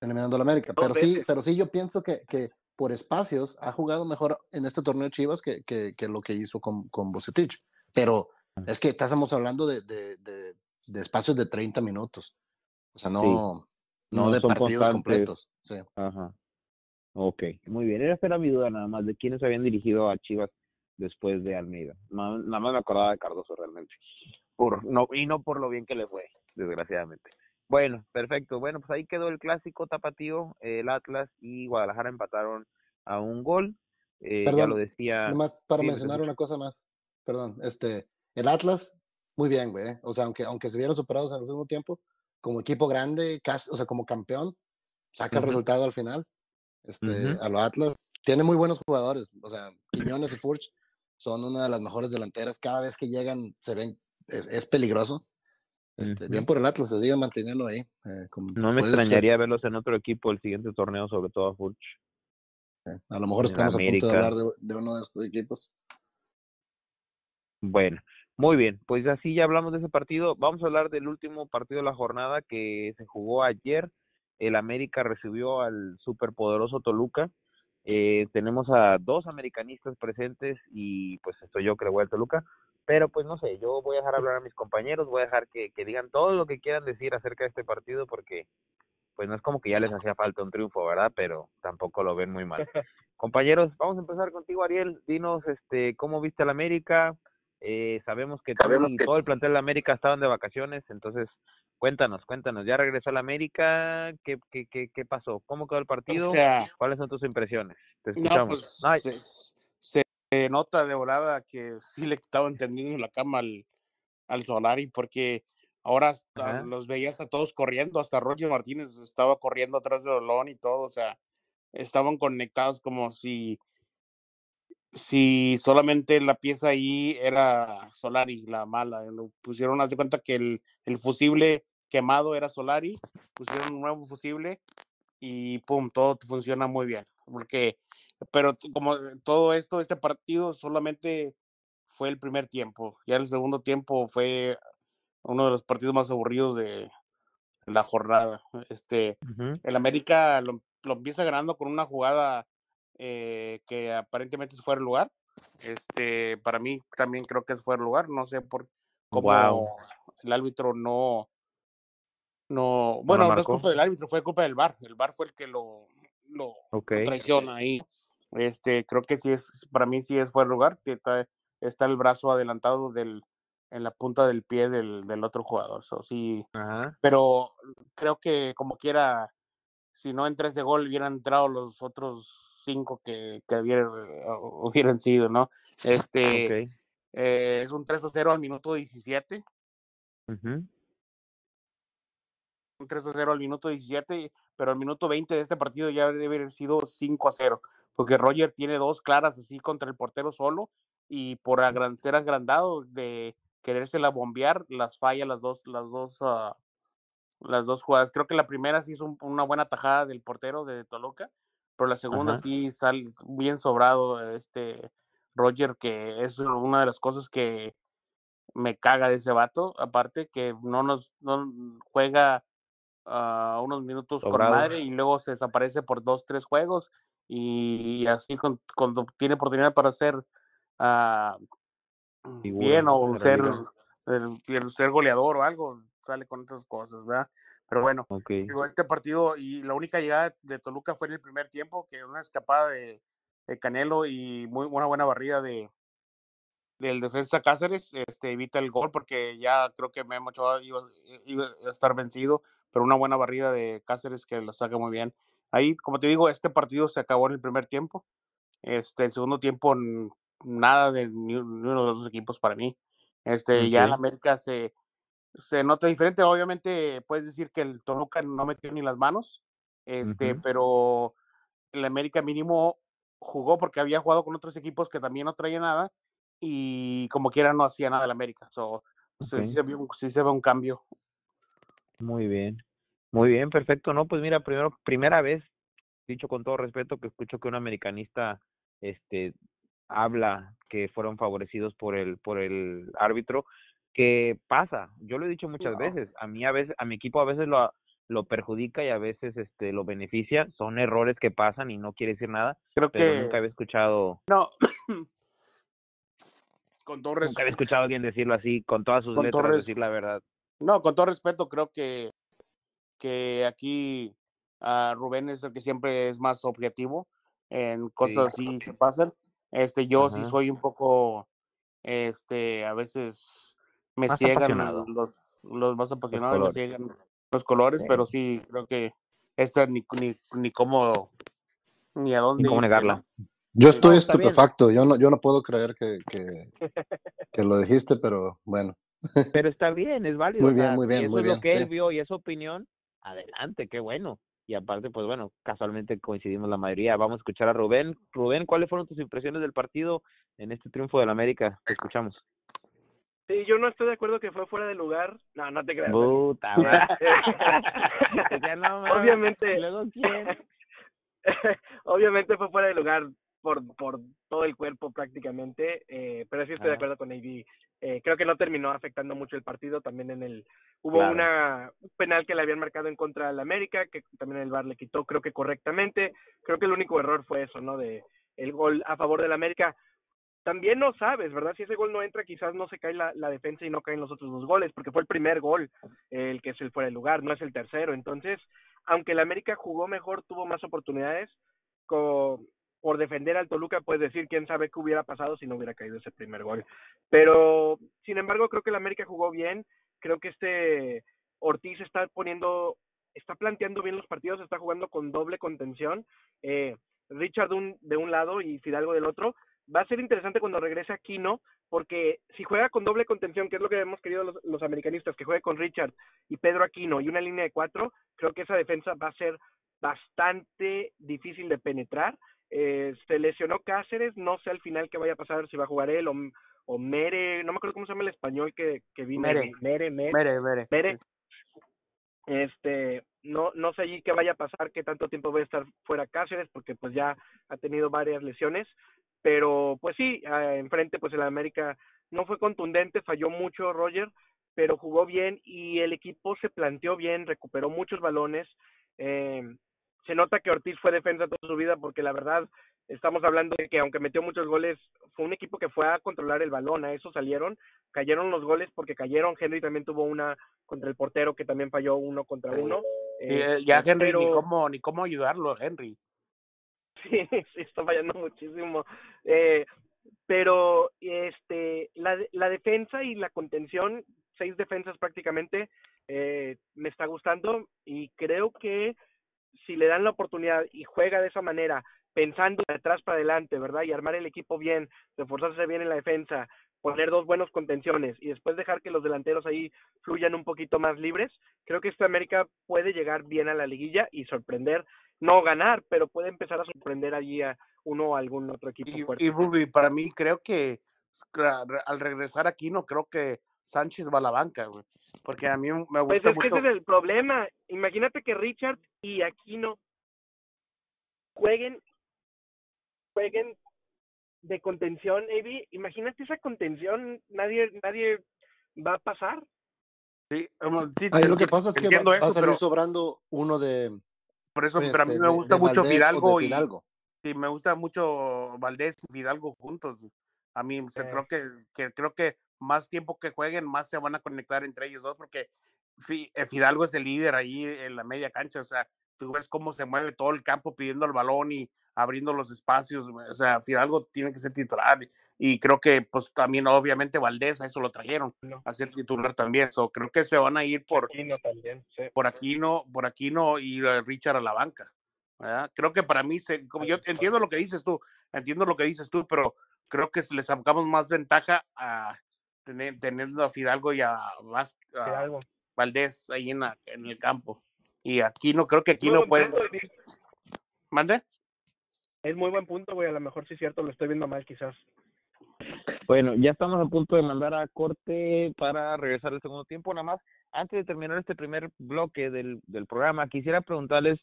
eliminando a la América. Pero sí, pero sí, yo pienso que, que por espacios ha jugado mejor en este torneo Chivas que, que, que lo que hizo con, con Bucetich. Pero es que estamos hablando de, de, de, de espacios de 30 minutos. O sea, no, no, No de partidos constantes. completos. Sí. ajá. Ok, muy bien. Era esta era mi duda nada más de quiénes habían dirigido a Chivas después de Almeida. Nada más me acordaba de Cardoso realmente. Por, no, y no por lo bien que le fue, desgraciadamente. Bueno, perfecto. Bueno, pues ahí quedó el clásico tapatío. El Atlas y Guadalajara empataron a un gol. Eh, ya Perdón, lo decía. Nada más para sí, mencionar una cosa más. Perdón, este, el Atlas, muy bien, güey. ¿eh? O sea, aunque, aunque se vieron superados al mismo tiempo, como equipo grande, casi, o sea, como campeón, saca el resultado al final. Este, a los Atlas. Tiene muy buenos jugadores. O sea, Quiñones y Furch son una de las mejores delanteras. Cada vez que llegan se ven, es, es peligroso. Este. Bien por el Atlas, se sigue manteniendo ahí. eh, como No me ser. extrañaría verlos en otro equipo el siguiente torneo, sobre todo a Furch. Eh, A lo mejor en estamos a punto de hablar de, de uno de estos equipos. Bueno, muy bien, pues así ya hablamos de ese partido. Vamos a hablar del último partido de la jornada que se jugó ayer. El América recibió al superpoderoso Toluca. Eh, tenemos a dos americanistas presentes y pues estoy yo que le voy al Toluca. Pero pues no sé, yo voy a dejar hablar a mis compañeros, voy a dejar que, que digan todo lo que quieran decir acerca de este partido porque pues no es como que ya les hacía falta un triunfo, ¿verdad? Pero tampoco lo ven muy mal. Compañeros, vamos a empezar contigo, Ariel. Dinos, este, ¿cómo viste al América? Eh, sabemos que todo el plantel de América estaban de vacaciones, entonces cuéntanos, cuéntanos. ¿Ya regresó al América? ¿Qué, qué, qué, qué pasó? ¿Cómo quedó el partido? O sea, ¿Cuáles son tus impresiones? Te no, escuchamos. pues Ay, se, se nota de volada que sí le estaban tendiendo la cama al, al Solari porque ahora hasta los veías a todos corriendo, hasta Roger Martínez estaba corriendo atrás de Olón y todo, o sea, estaban conectados como si si solamente la pieza ahí era Solari, la mala. Lo pusieron, haz de cuenta que el, el fusible quemado era Solari, pusieron un nuevo fusible y pum, todo funciona muy bien. Porque, pero como todo esto, este partido solamente fue el primer tiempo. Ya el segundo tiempo fue uno de los partidos más aburridos de la jornada. Este, el América lo, lo empieza ganando con una jugada eh, que aparentemente fuera de lugar. Este, para mí también creo que es fuera de lugar. No sé por cómo el árbitro no, no, ¿No bueno, no es culpa del árbitro, fue culpa del VAR. El VAR fue el que lo, lo, Ok. lo traiciona ahí. Este, creo que sí es, para mí sí es fuera de lugar. que Está, está el brazo adelantado del, en la punta del pie del, del otro jugador. So, sí, Ajá. pero creo que como quiera, si no entra ese gol, hubieran entrado los otros cinco que, que hubieran, hubieran sido, ¿no? Este Ok. eh, es un 3 a 0 al minuto 17, ujú, un 3 a 0 al minuto 17, pero al minuto 20 de este partido ya debe haber sido 5 a 0, porque Roger tiene dos claras así contra el portero solo y por agran- ser agrandado de querérsela bombear, las falla las dos, las dos, ah, las dos jugadas. Creo que la primera sí hizo un- una buena tajada del portero de Toluca, pero la segunda Ajá. sí sale bien sobrado este Roger, que es una de las cosas que me caga de ese vato, aparte que no nos no juega ah, unos minutos Sobrado. con madre y luego se desaparece por dos, tres juegos y, así con- cuando tiene oportunidad para hacer ah, bien o ser el, ser goleador o algo, sale con esas cosas, ¿verdad? Pero bueno, Ok. digo, este partido y la única llegada de Toluca fue en el primer tiempo, que una escapada de, de Canelo y muy una buena barrida de del defensa Cáceres, este evita el gol porque ya creo que Memo Ochoa iba, iba a estar vencido, pero una buena barrida de Cáceres que lo saca muy bien. Ahí, como te digo, este partido se acabó en el primer tiempo. Este, el segundo tiempo, nada de ni, uno de los dos equipos para mí. Este, ya en. América se, se nota diferente. Obviamente, puedes decir que el Toluca no metió ni las manos, este, pero el América mínimo jugó porque había jugado con otros equipos que también no traían nada y como quiera no hacía nada el América. So, sí, Ok. se vio un- sí se ve un cambio. Muy bien. Muy bien, perfecto. No, pues mira, primero, primera vez, dicho con todo respeto, que escucho que un americanista este habla que fueron favorecidos por el por el árbitro, que pasa. Yo lo he dicho muchas No. veces, a mí a veces a mi equipo a veces lo lo perjudica y a veces este lo beneficia, son errores que pasan y no quiere decir nada, Creo pero que nunca había escuchado no. con todo nunca había escuchado a alguien decirlo así con todas sus Con letras decir la verdad. No, con todo respeto, creo que, que aquí Rubén es el que siempre es más objetivo en cosas así que pasan. Este, yo sí soy un poco, este, a veces me Más ciegan los, los más apasionados, me colores. ciegan los colores, Sí. pero sí, creo que esta ni, ni, ni cómo, ni a dónde. Ni cómo negarla. Yo estoy No, estupefacto, yo no, yo no puedo creer que, que, que lo dijiste, pero bueno. Pero está bien, es válido. Muy o bien, sea, muy bien, si eso muy es lo que él vio y es su opinión, adelante, qué bueno. Y aparte, pues bueno, casualmente coincidimos la mayoría. Vamos a escuchar a Rubén. Rubén, ¿cuáles fueron tus impresiones del partido en este triunfo del América? Te escuchamos. Sí, yo no estoy de acuerdo que fue fuera de lugar. No, no te creas. Puta. Ya no. Obviamente. ¿Y luego quién? Obviamente fue fuera de lugar por, por todo el cuerpo prácticamente, eh, pero sí estoy de acuerdo con AD. Eh, creo que no terminó afectando mucho el partido. También en el hubo Claro. una un penal que le habían marcado en contra del América, que también el VAR le quitó, creo que correctamente. Creo que el único error fue eso, ¿no? De el gol a favor del América. También no sabes, ¿verdad? Si ese gol no entra, quizás no se cae la, defensa y no caen los otros dos goles, porque fue el primer gol el que es el fuera de lugar, no es el tercero. Entonces, aunque el América jugó mejor, tuvo más oportunidades, co- por defender al Toluca, puedes decir quién sabe qué hubiera pasado si no hubiera caído ese primer gol. Pero, sin embargo, creo que el América jugó bien. Creo que este Ortiz está poniendo, está planteando bien los partidos, está jugando con doble contención. Eh, Richard un, de un lado y Fidalgo del otro. Va a ser interesante cuando regrese Aquino, porque si juega con doble contención, que es lo que hemos querido los, los americanistas, que juegue con Richard y Pedro Aquino y una línea de cuatro, creo que esa defensa va a ser bastante difícil de penetrar. Eh, se lesionó Cáceres, no sé al final qué vaya a pasar, si va a jugar él o, o Mere, no me acuerdo cómo se llama el español que, que vino. Mere. Mere, Mere, Mere, mere. Mere. Este, no, no sé allí qué vaya a pasar, qué tanto tiempo va a estar fuera Cáceres, porque pues ya ha tenido varias lesiones, pero pues sí, eh, enfrente pues el América no fue contundente, falló mucho Roger, pero jugó bien y el equipo se planteó bien, recuperó muchos balones, eh, se nota que Ortiz fue defensa toda su vida porque la verdad estamos hablando de que aunque metió muchos goles, fue un equipo que fue a controlar el balón, a eso salieron, cayeron los goles porque cayeron, Henry también tuvo una contra el portero que también falló uno contra uno. Y, eh, ya Henry, ni cómo, ni cómo ayudarlo, Henry. Sí, sí, está fallando muchísimo. Eh, pero este la, la defensa y la contención, seis defensas prácticamente, eh, me está gustando y creo que si le dan la oportunidad y juega de esa manera, pensando de atrás para adelante, ¿verdad? Y armar el equipo bien, reforzarse bien en la defensa, poner dos buenos contenciones y después dejar que los delanteros ahí fluyan un poquito más libres, creo que esta América puede llegar bien a la liguilla y sorprender, no ganar, pero puede empezar a sorprender allí a uno o algún otro equipo Y, fuerte. y Ruby, para mí creo que al regresar aquí no creo que Sánchez va a la banca, güey. Porque a mí me Pues gusta es que mucho. ese es el problema. Imagínate que Richard y Aquino jueguen, jueguen de contención, Evi. Imagínate esa contención, nadie, nadie va a pasar. Sí, um, sí, Ahí lo que pasa es que va, a salir pero sobrando uno de, por eso, pues, pero a mí de- me gusta de mucho Valdés o de Fidalgo y Fidalgo. sí, me gusta mucho Valdés y Fidalgo juntos. A mí se- Eh. creo que, que creo que más tiempo que jueguen, más se van a conectar entre ellos dos, porque eh, Fidalgo es el líder ahí en la media cancha, o sea, tú ves cómo se mueve todo el campo pidiendo el balón y abriendo los espacios, o sea, Fidalgo tiene que ser titular y creo que pues también obviamente Valdés, a eso lo trajeron a ser titular también, so, creo que se van a ir por Aquino también, sí. por Aquino, por Aquino y eh, Richard a la banca. ¿verdad? Creo que para mí, se, como yo entiendo lo que dices tú, entiendo lo que dices tú, pero creo que le sacamos más ventaja a tener, teniendo a Fidalgo y a, Vas- a Fidalgo. Valdés ahí en, en el campo. Y aquí no creo que aquí Muy no puede. ¿Mande? Es muy buen punto, güey. A lo mejor sí es cierto, lo estoy viendo mal quizás. Bueno, ya estamos a punto de mandar a corte para regresar al segundo tiempo. Nada más, antes de terminar este primer bloque del, del programa, quisiera preguntarles,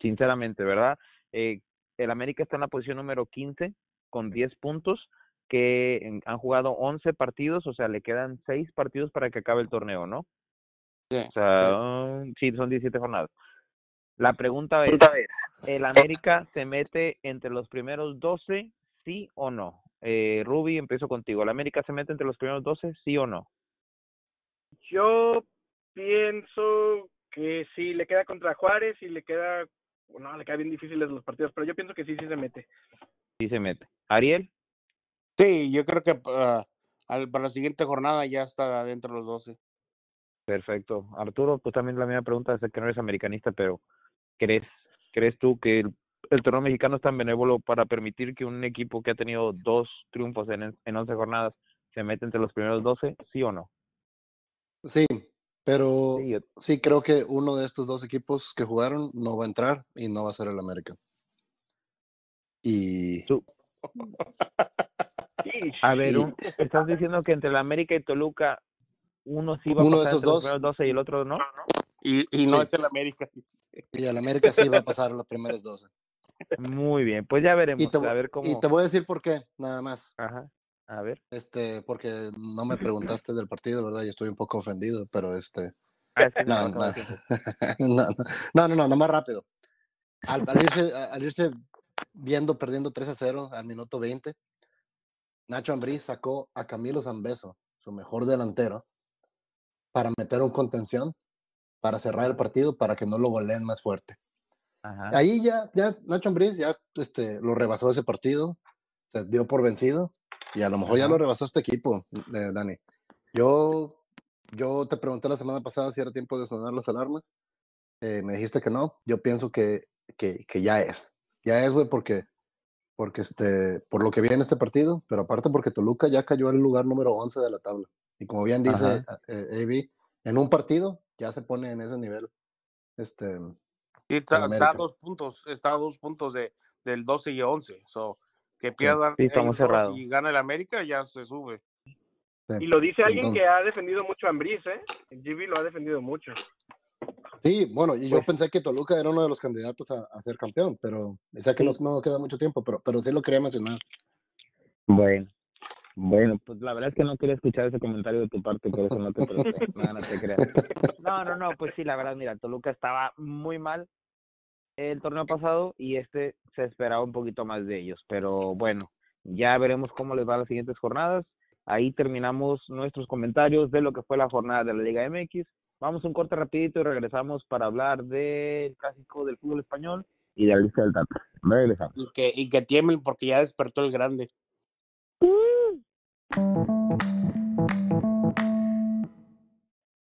sinceramente, ¿verdad? Eh, el América está en la posición número 15 con 10 puntos, que en- han jugado 11 partidos, o sea, le quedan 6 partidos para que acabe el torneo, ¿no? Sí. O sea, um, sí, son 17 jornadas. La pregunta es, ¿el América se mete entre los primeros 12, sí o no? Eh, Ruby, empiezo contigo. ¿El América se mete entre los primeros 12, sí o no? Yo pienso que sí, le queda contra Juárez y le queda, no, le queda bien difíciles los partidos, pero yo pienso que sí, sí se mete. Sí se mete. Ariel, Sí, yo creo que ah, al- para la siguiente jornada ya está dentro de los 12. perfecto. Arturo, pues también la misma pregunta, sé que no eres americanista, pero ¿crees, crees tú que el, el torneo mexicano es tan benévolo para permitir que un equipo que ha tenido dos triunfos en, en 11 jornadas se mete entre los primeros 12, sí o no? Sí, pero Sí, yo- sí creo que uno de estos dos equipos que jugaron no va a entrar y no va a ser el América. Y Tú- A ver, Y- estás diciendo que entre el América y Toluca uno sí va Uno a de pasar esos entre los dos. primeros 12 y el otro no. Y, y no Sí. es el América. y el América sí va a pasar a los primeros 12. Muy bien, pues ya veremos. Y te, a ver cómo. y te voy a decir por qué, nada más. Ajá. A ver. Este, porque no me preguntaste del partido, ¿verdad? Y estoy un poco ofendido, pero este, Ah, No, no. no, no, no, no, no más rápido. Al, al irse, al irse viendo, perdiendo 3 a 0 al minuto 20, Nacho Ambrí sacó a Camilo Zambeso, su mejor delantero, para meter un contención, para cerrar el partido, para que no lo goleen más fuerte. Ajá. Ahí ya, ya Nacho Ambriz ya este, lo rebasó ese partido, se dio por vencido y a lo mejor ya Ajá. lo rebasó este equipo, eh, Dani. Yo, yo te pregunté la semana pasada si era tiempo de sonar las alarmas, eh, me dijiste que no, yo pienso que, que, que ya es, ya es, güey, porque, porque este, por lo que vi en este partido, pero aparte porque Toluca ya cayó al lugar número 11 de la tabla. Y como bien dice eh, AB, en un partido ya se pone en ese nivel. Este, Sí, está, está a dos puntos, está a dos puntos de, del 12 y 11. So, que pierdan Sí, y gana el América, ya se sube. sí. Y lo dice alguien Entonces- que ha defendido mucho a Ambriz, ¿eh? El GB lo ha defendido mucho. Sí, bueno, y yo Pues pensé que Toluca era uno de los candidatos a, a ser campeón, pero sé que nos- no nos queda mucho tiempo, pero, pero sí lo quería mencionar. Bueno. Bueno, pues la verdad es que no quería escuchar ese comentario de tu parte, por eso no te pregunté. No, no te creas. No, no, no, pues sí, la verdad, mira, Toluca estaba muy mal el torneo pasado y este se esperaba un poquito más de ellos, pero bueno, ya veremos cómo les va las siguientes jornadas. Ahí terminamos nuestros comentarios de lo que fue la jornada de la Liga MX. Vamos a un corte rapidito y regresamos para hablar del clásico del fútbol español y de la lista del Tata. Regresamos. Y que, y que tiemblen porque ya despertó el grande.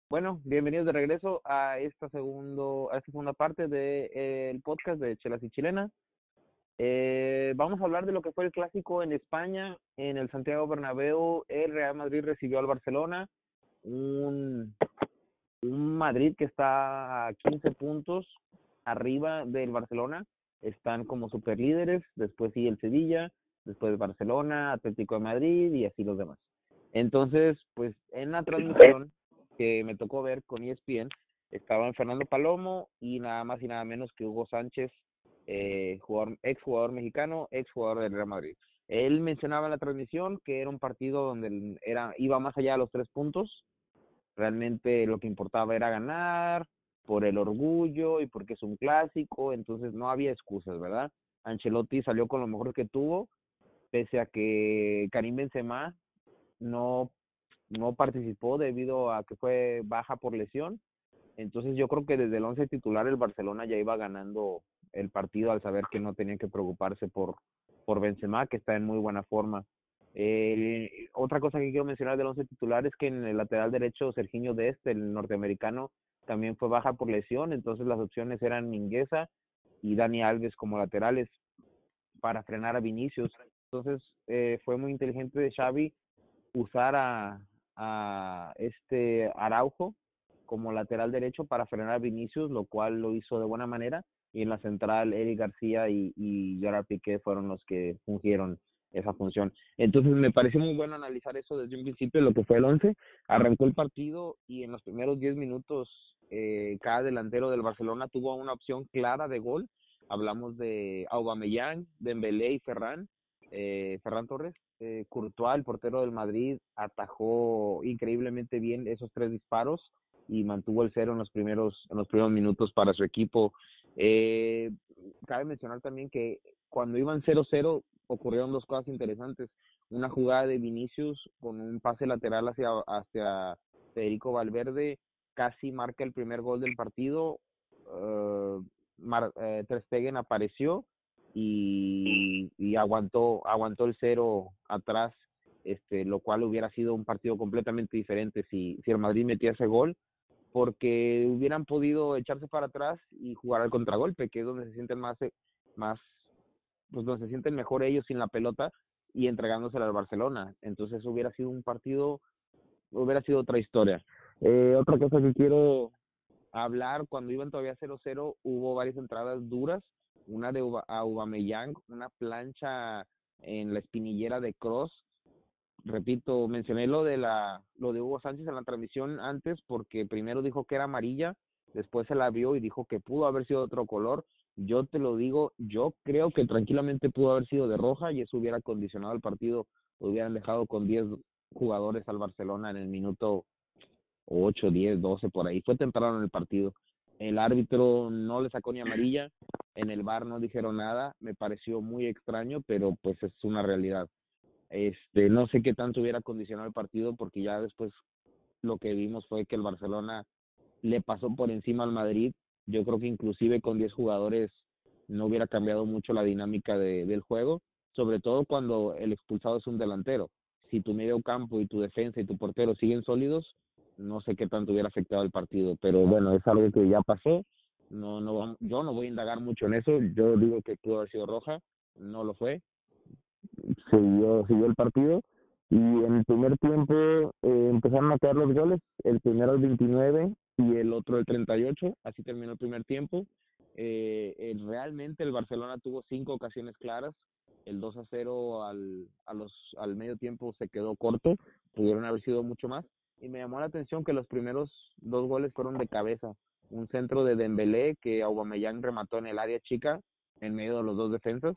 Bueno, bienvenidos de regreso a esta segundo, a segunda parte del podcast de Chelas y Chilenas. Eh, vamos a hablar de lo que fue el clásico en España, en el Santiago Bernabéu. El Real Madrid recibió al Barcelona, un, un Madrid que está a 15 puntos arriba del Barcelona. Están como superlíderes, después sigue el Sevilla, después Barcelona, Atlético de Madrid y así los demás. Entonces, pues en la transmisión que me tocó ver con ESPN, estaban Fernando Palomo y nada más y nada menos que Hugo Sánchez, eh, jugador, ex jugador mexicano, ex jugador del Real Madrid. Él mencionaba en la transmisión que era un partido donde era, iba más allá de los tres puntos. Realmente lo que importaba era ganar por el orgullo y porque es un clásico, entonces no había excusas, ¿verdad? Ancelotti salió con lo mejor que tuvo, pese a que Karim Benzema no no participó debido a que fue baja por lesión. Entonces yo creo que desde el once titular el Barcelona ya iba ganando el partido al saber que no tenía que preocuparse por, por Benzema, que está en muy buena forma. Eh, otra cosa que quiero mencionar del once titular es que en el lateral derecho Serginho Dest, el norteamericano, también fue baja por lesión, entonces las opciones eran Mingueza y Dani Alves como laterales para frenar a Vinicius. Entonces eh, fue muy inteligente de Xavi usar a, este Araujo como lateral derecho para frenar a Vinicius, lo cual lo hizo de buena manera. Y en la central, Eric García y, y Piqué fueron los que fungieron esa función. Entonces me pareció muy bueno analizar eso desde un principio, lo que fue el 11. Arrancó el partido y en los primeros 10 minutos eh, cada delantero del Barcelona tuvo una opción clara de gol. Hablamos de Aubameyang, Dembélé y Ferran, eh, Ferran Torres. Eh, el portero del Madrid, atajó increíblemente bien esos tres disparos y mantuvo el cero en los primeros en los primeros minutos para su equipo. Eh, cabe mencionar también que cuando iban 0-0 ocurrieron dos cosas interesantes. Una jugada de Vinicius con un pase lateral hacia, hacia Federico Valverde casi marca el primer gol del partido. Uh, Mar, eh, apareció y, y aguantó aguantó el cero atrás este lo cual hubiera sido un partido completamente diferente si si el Madrid metía ese gol porque hubieran podido echarse para atrás y jugar al contragolpe que es donde se sienten más más pues donde se sienten mejor ellos sin la pelota y entregándosela al Barcelona. Entonces hubiera sido un partido hubiera sido otra historia. Eh, otra cosa que quiero hablar cuando iban todavía 0-0 hubo varias entradas duras una de Aubameyang, una plancha en la espinillera de Cross. Repito, mencioné lo de la lo de Hugo Sánchez en la transmisión antes porque primero dijo que era amarilla, después se la vio y dijo que pudo haber sido otro color. Yo te lo digo, yo creo que tranquilamente pudo haber sido de roja y eso hubiera condicionado el partido, hubieran dejado con 10 jugadores al Barcelona en el minuto 8, 10, 12 por ahí. Fue temprano en el partido. El árbitro no le sacó ni amarilla, en el bar no dijeron nada, me pareció muy extraño, pero pues es una realidad. Este, no sé qué tanto hubiera condicionado el partido porque ya después lo que vimos fue que el Barcelona le pasó por encima al Madrid. Yo creo que inclusive con 10 jugadores no hubiera cambiado mucho la dinámica de, del juego, sobre todo cuando el expulsado es un delantero. Si tu medio campo y tu defensa y tu portero siguen sólidos, no sé qué tanto hubiera afectado el partido, pero bueno, es algo que ya pasó. No, no, yo no voy a indagar mucho en eso. Yo digo que pudo haber sido roja, no lo fue. Siguió, siguió el partido y en el primer tiempo eh, empezaron a caer los goles, el primero al 29 y el otro al 38, así terminó el primer tiempo. Eh, realmente el Barcelona tuvo cinco ocasiones claras, el 2 a 0 al, a los, al medio tiempo se quedó corto, pudieron haber sido mucho más, y me llamó la atención que los primeros dos goles fueron de cabeza. Un centro de Dembélé que Aubameyang remató en el área chica en medio de los dos defensas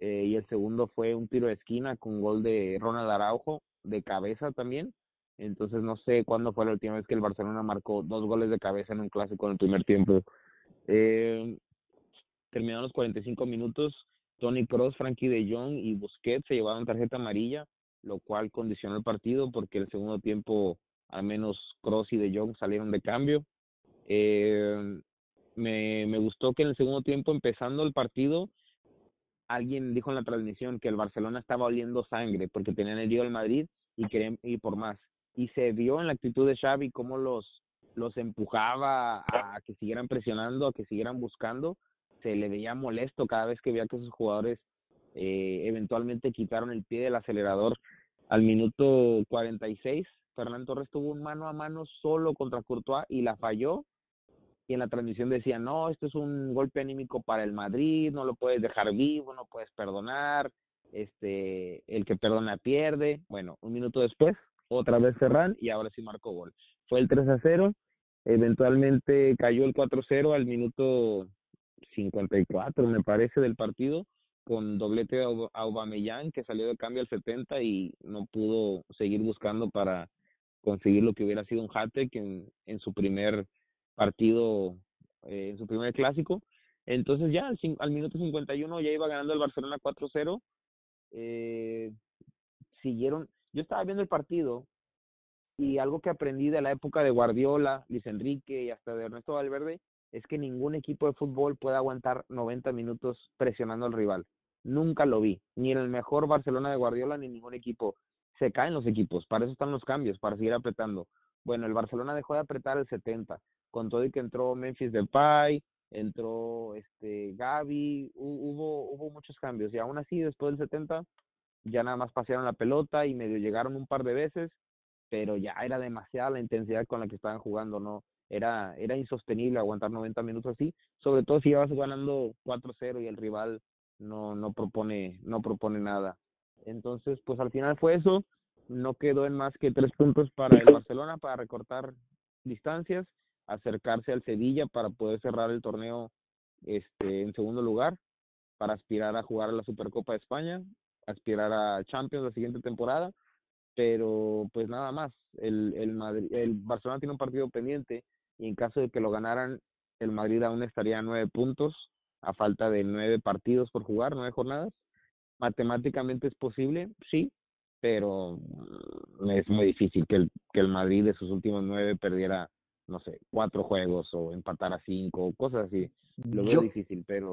eh, y el segundo fue un tiro de esquina con gol de Ronald Araujo de cabeza también. Entonces no sé cuándo fue la última vez que el Barcelona marcó dos goles de cabeza en un clásico en el primer tiempo. Eh, terminaron los 45 minutos. Tony Cross, Frankie de Jong y Busquets se llevaron tarjeta amarilla lo cual condicionó el partido porque el segundo tiempo al menos Cross y De Jong salieron de cambio. Eh, me, me gustó que en el segundo tiempo, empezando el partido, alguien dijo en la transmisión que el Barcelona estaba oliendo sangre porque tenían el lío del Madrid y querían ir por más. Y se vio en la actitud de Xavi cómo los, los empujaba a que siguieran presionando, a que siguieran buscando. Se le veía molesto cada vez que veía que sus jugadores eh, eventualmente quitaron el pie del acelerador al minuto 46. Fernando Torres tuvo un mano a mano solo contra Courtois y la falló. Y en la transmisión decía, no, esto es un golpe anímico para el Madrid, no lo puedes dejar vivo, no puedes perdonar, este, el que perdona pierde. Bueno, un minuto después, otra vez Ferran y ahora sí marcó gol. Fue el 3 a 0, eventualmente cayó el 4-0 al minuto 54, me parece, del partido con doblete de Aubameyang que salió de cambio al 70 y no pudo seguir buscando para conseguir lo que hubiera sido un hat en, su primer partido, eh, en su primer clásico. Entonces ya al, al minuto 51 ya iba ganando el Barcelona 4-0. Eh, siguieron, yo estaba viendo el partido Y algo que aprendí de la época de Guardiola, Luis Enrique y hasta de Ernesto Valverde es que ningún equipo de fútbol puede aguantar 90 minutos presionando al rival. Nunca lo vi, ni en el mejor Barcelona de Guardiola ni ningún equipo. Se caen los equipos, para eso están los cambios, para seguir apretando. Bueno, el Barcelona dejó de apretar el 70, con todo y que entró Memphis Depay, entró este Gaby, hubo hubo muchos cambios y aún así después del 70 ya nada más pasearon la pelota y medio llegaron un par de veces, pero ya era demasiada la intensidad con la que estaban jugando, no era era insostenible aguantar 90 minutos así, sobre todo si ibas ganando 4-0 y el rival no no propone no propone nada. Entonces, pues al final fue eso, no quedó en más que tres puntos para el Barcelona para recortar distancias acercarse al Sevilla para poder cerrar el torneo este en segundo lugar, para aspirar a jugar a la Supercopa de España, aspirar a Champions la siguiente temporada, pero pues nada más, el, el, Madrid, el Barcelona tiene un partido pendiente y en caso de que lo ganaran, el Madrid aún estaría a nueve puntos, a falta de nueve partidos por jugar, nueve jornadas. Matemáticamente es posible, sí, pero mm, es muy difícil que el, que el Madrid de sus últimos nueve perdiera no sé, cuatro juegos o empatar a cinco, cosas así. Lo veo difícil, pero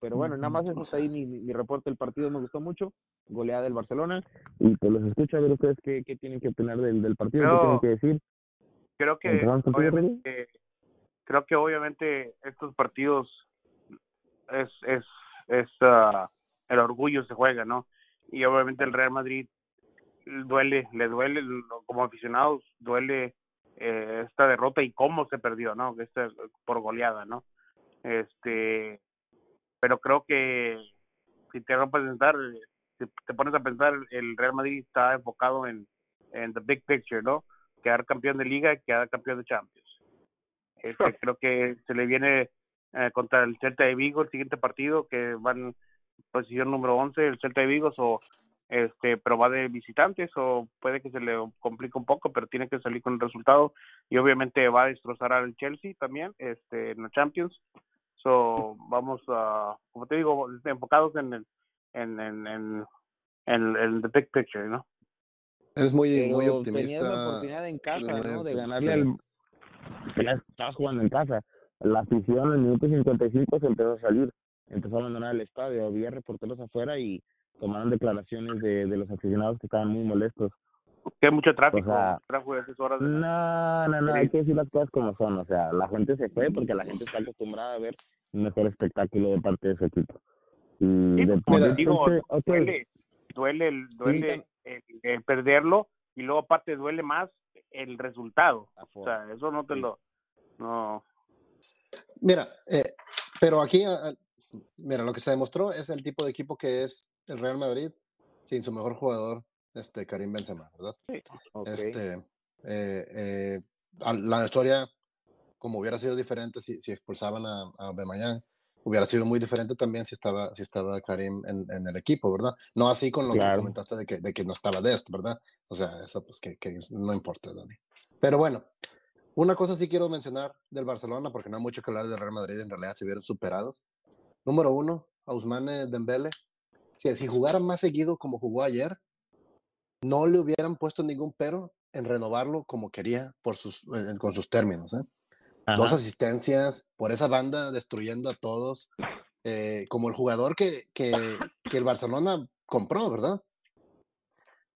pero bueno, nada más eso está ahí mi, mi reporte del partido, me gustó mucho, goleada del Barcelona, y pues los escucho a ver ustedes qué, qué tienen que opinar del, del partido, qué tienen que decir. Creo que, obviamente, creo que obviamente estos partidos es, es, es uh, el orgullo se juega, ¿no? Y obviamente el Real Madrid duele, le duele, como aficionados, duele eh, esta derrota y cómo se perdió, ¿no? Este, por goleada, ¿no? Este, pero creo que si te a pensar, si te pones a pensar, el Real Madrid está enfocado en, en the big picture, ¿no? Quedar campeón de liga y quedar campeón de Champions. Este, creo que se le viene eh, contra el Celta de Vigo el siguiente partido, que van posición número 11, el Celta de Vigo, o este, pero va de visitantes o puede que se le complique un poco, pero tiene que salir con el resultado y obviamente va a destrozar al Chelsea también, este, en la Champions. So, vamos a, como te digo, enfocados en el, en, en, en, en, en the big picture, ¿no? Es muy, Pero muy tenías optimista. la oportunidad en casa, ¿no? De ganarle al... Estabas jugando en casa. La afición en el minuto 55 se empezó a salir. Empezó a abandonar el estadio. Había reporteros afuera y tomaron declaraciones de, de los aficionados que estaban muy molestos. Que hay mucho tráfico, O sea, tráfico de esas horas de- No, no, no, hay que decir las cosas como son. O sea, la gente se fue porque la gente está acostumbrada a ver un mejor espectáculo de parte de su equipo. Y Sí, de, digo, repente, ok, duele, duele, el, duele el, el perderlo y luego aparte duele más el resultado. O sea, eso no te Sí. lo, no, Mira, eh, pero aquí, mira, lo que se demostró es el tipo de equipo que es el Real Madrid sin su mejor jugador, este Karim Benzema, ¿verdad? ok. Este, eh, eh, la historia, como hubiera sido diferente si, si expulsaban a, a hubiera sido muy diferente también si estaba, si estaba Karim en, en el equipo, ¿verdad? No así con lo Claro. que comentaste de que, de que no estaba Dest, ¿verdad? O sea, eso pues que, que no importa, Dani. Pero bueno, una cosa sí quiero mencionar del Barcelona, porque no hay mucho que hablar del Real Madrid, en realidad se vieron superados. Número uno, Ousmane Dembele. Si, si jugara más seguido como jugó ayer, no le hubieran puesto ningún pero en renovarlo como quería por sus, con sus términos. ¿eh? Dos Ajá. asistencias por esa banda destruyendo a todos, eh, como el jugador que, que, que el Barcelona compró, ¿verdad?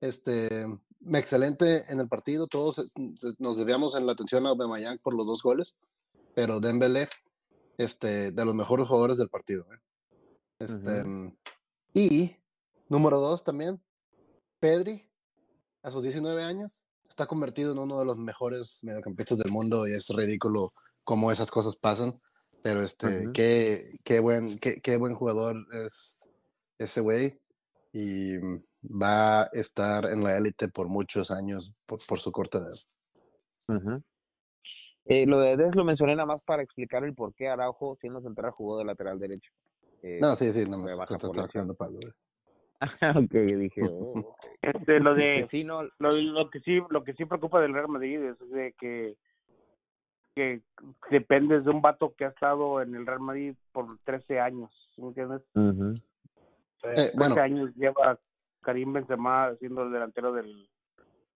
Este, excelente en el partido, todos nos debíamos en la atención a Aubameyang por los dos goles, pero Dembélé, este, de los mejores jugadores del partido. ¿eh? Este, Y, número dos también, Pedri, a sus 19 años, está convertido en uno de los mejores mediocampistas del mundo y es ridículo cómo esas cosas pasan. Pero este, qué, qué, buen, qué, qué buen jugador es ese güey. Y mm, va a estar en la élite por muchos años por, por su corta edad. Eh, lo de Des lo mencioné nada más para explicar el por qué Araujo, siendo central, jugó de lateral derecho. Eh, No, sí, sí, no, de me baja te- te por estaba ok, dije, oh, este, lo de, Que sí, no, lo, lo que sí lo que sí preocupa del Real Madrid es de que que dependes de un vato que ha estado en el Real Madrid por 13 años ¿sí ¿me entiendes? Ujú. O sea, Eh, 13 bueno. años lleva Karim Benzema siendo el delantero del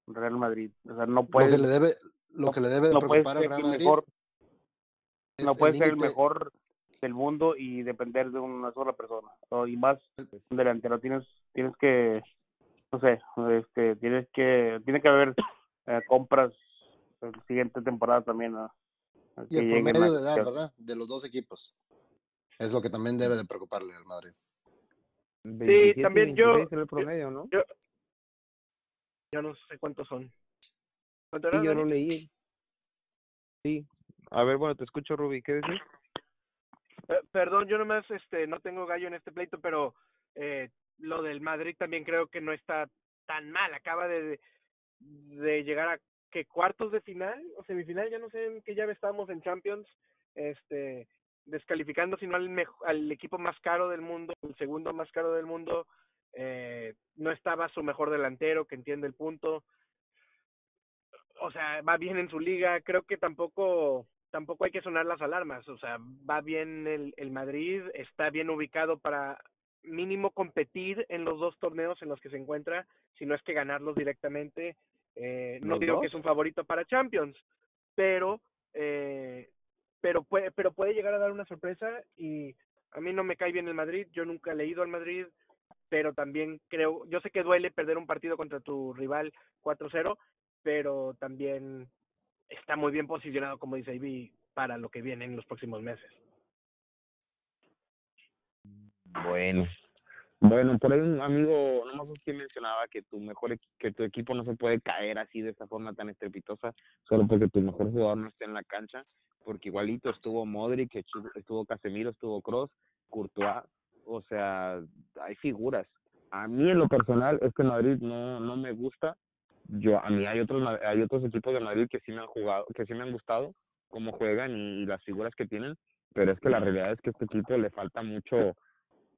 Real Madrid. O sea, no Lo que le debe, lo que le debe de no puedes preocupar al ser Real Madrid mejor, no puedes ser el mejor del mundo y depender de una sola persona. O- y más un delantero. Tienes, tienes que, no sé, este, tienes que, tiene que haber eh, compras la siguiente temporada también. ¿no? Y el promedio a- de edad, ¿verdad? De los dos equipos. Es lo que también debe de preocuparle al Madrid. 27 y también yo- 26 era el promedio, ¿no? Yo, yo no sé cuántos son. ¿Cuánto Sí, yo lo leí. Sí. A ver, bueno, te escucho, Ruby. ¿Qué decís? Eh, perdón, yo nomás este, no tengo gallo en este pleito, pero eh, lo del Madrid también creo que no está tan mal. Acaba de, de llegar a que cuartos de final o semifinal, ya no sé en qué llave estamos en Champions, este, descalificando sino al, mejo- al equipo más caro del mundo, el segundo más caro del mundo. Eh, no estaba su mejor delantero que entiende el punto. O sea, va bien en su liga. Creo que tampoco tampoco hay que sonar las alarmas. O sea, va bien el, el Madrid, está bien ubicado para mínimo competir en los dos torneos en los que se encuentra, si no es que ganarlos directamente. Eh, no ¿Los digo dos? que es un favorito para Champions, pero eh, pero puede pero puede llegar a dar una sorpresa y a mí no me cae bien el Madrid. Yo nunca he leído al Madrid, pero también creo, yo sé que duele perder un partido contra tu rival 4-0, pero también está muy bien posicionado, como dice Ivy, para lo que viene en los próximos meses. Bueno. Bueno, por ahí un amigo, no me acuerdo quién mencionaba que tu mejor equi- que tu equipo no se puede caer así de esta forma tan estrepitosa solo porque tu mejor jugador no esté en la cancha, porque igualito estuvo Modric, estu- estuvo Casemiro, estuvo Cross, Courtois, o sea, hay figuras. A mí en lo personal este Madrid no no me gusta. Yo a mí hay otros hay otros equipos de Madrid que sí me han jugado, que sí me han gustado cómo juegan y, las figuras que tienen, pero es que la realidad es que a este equipo le falta mucho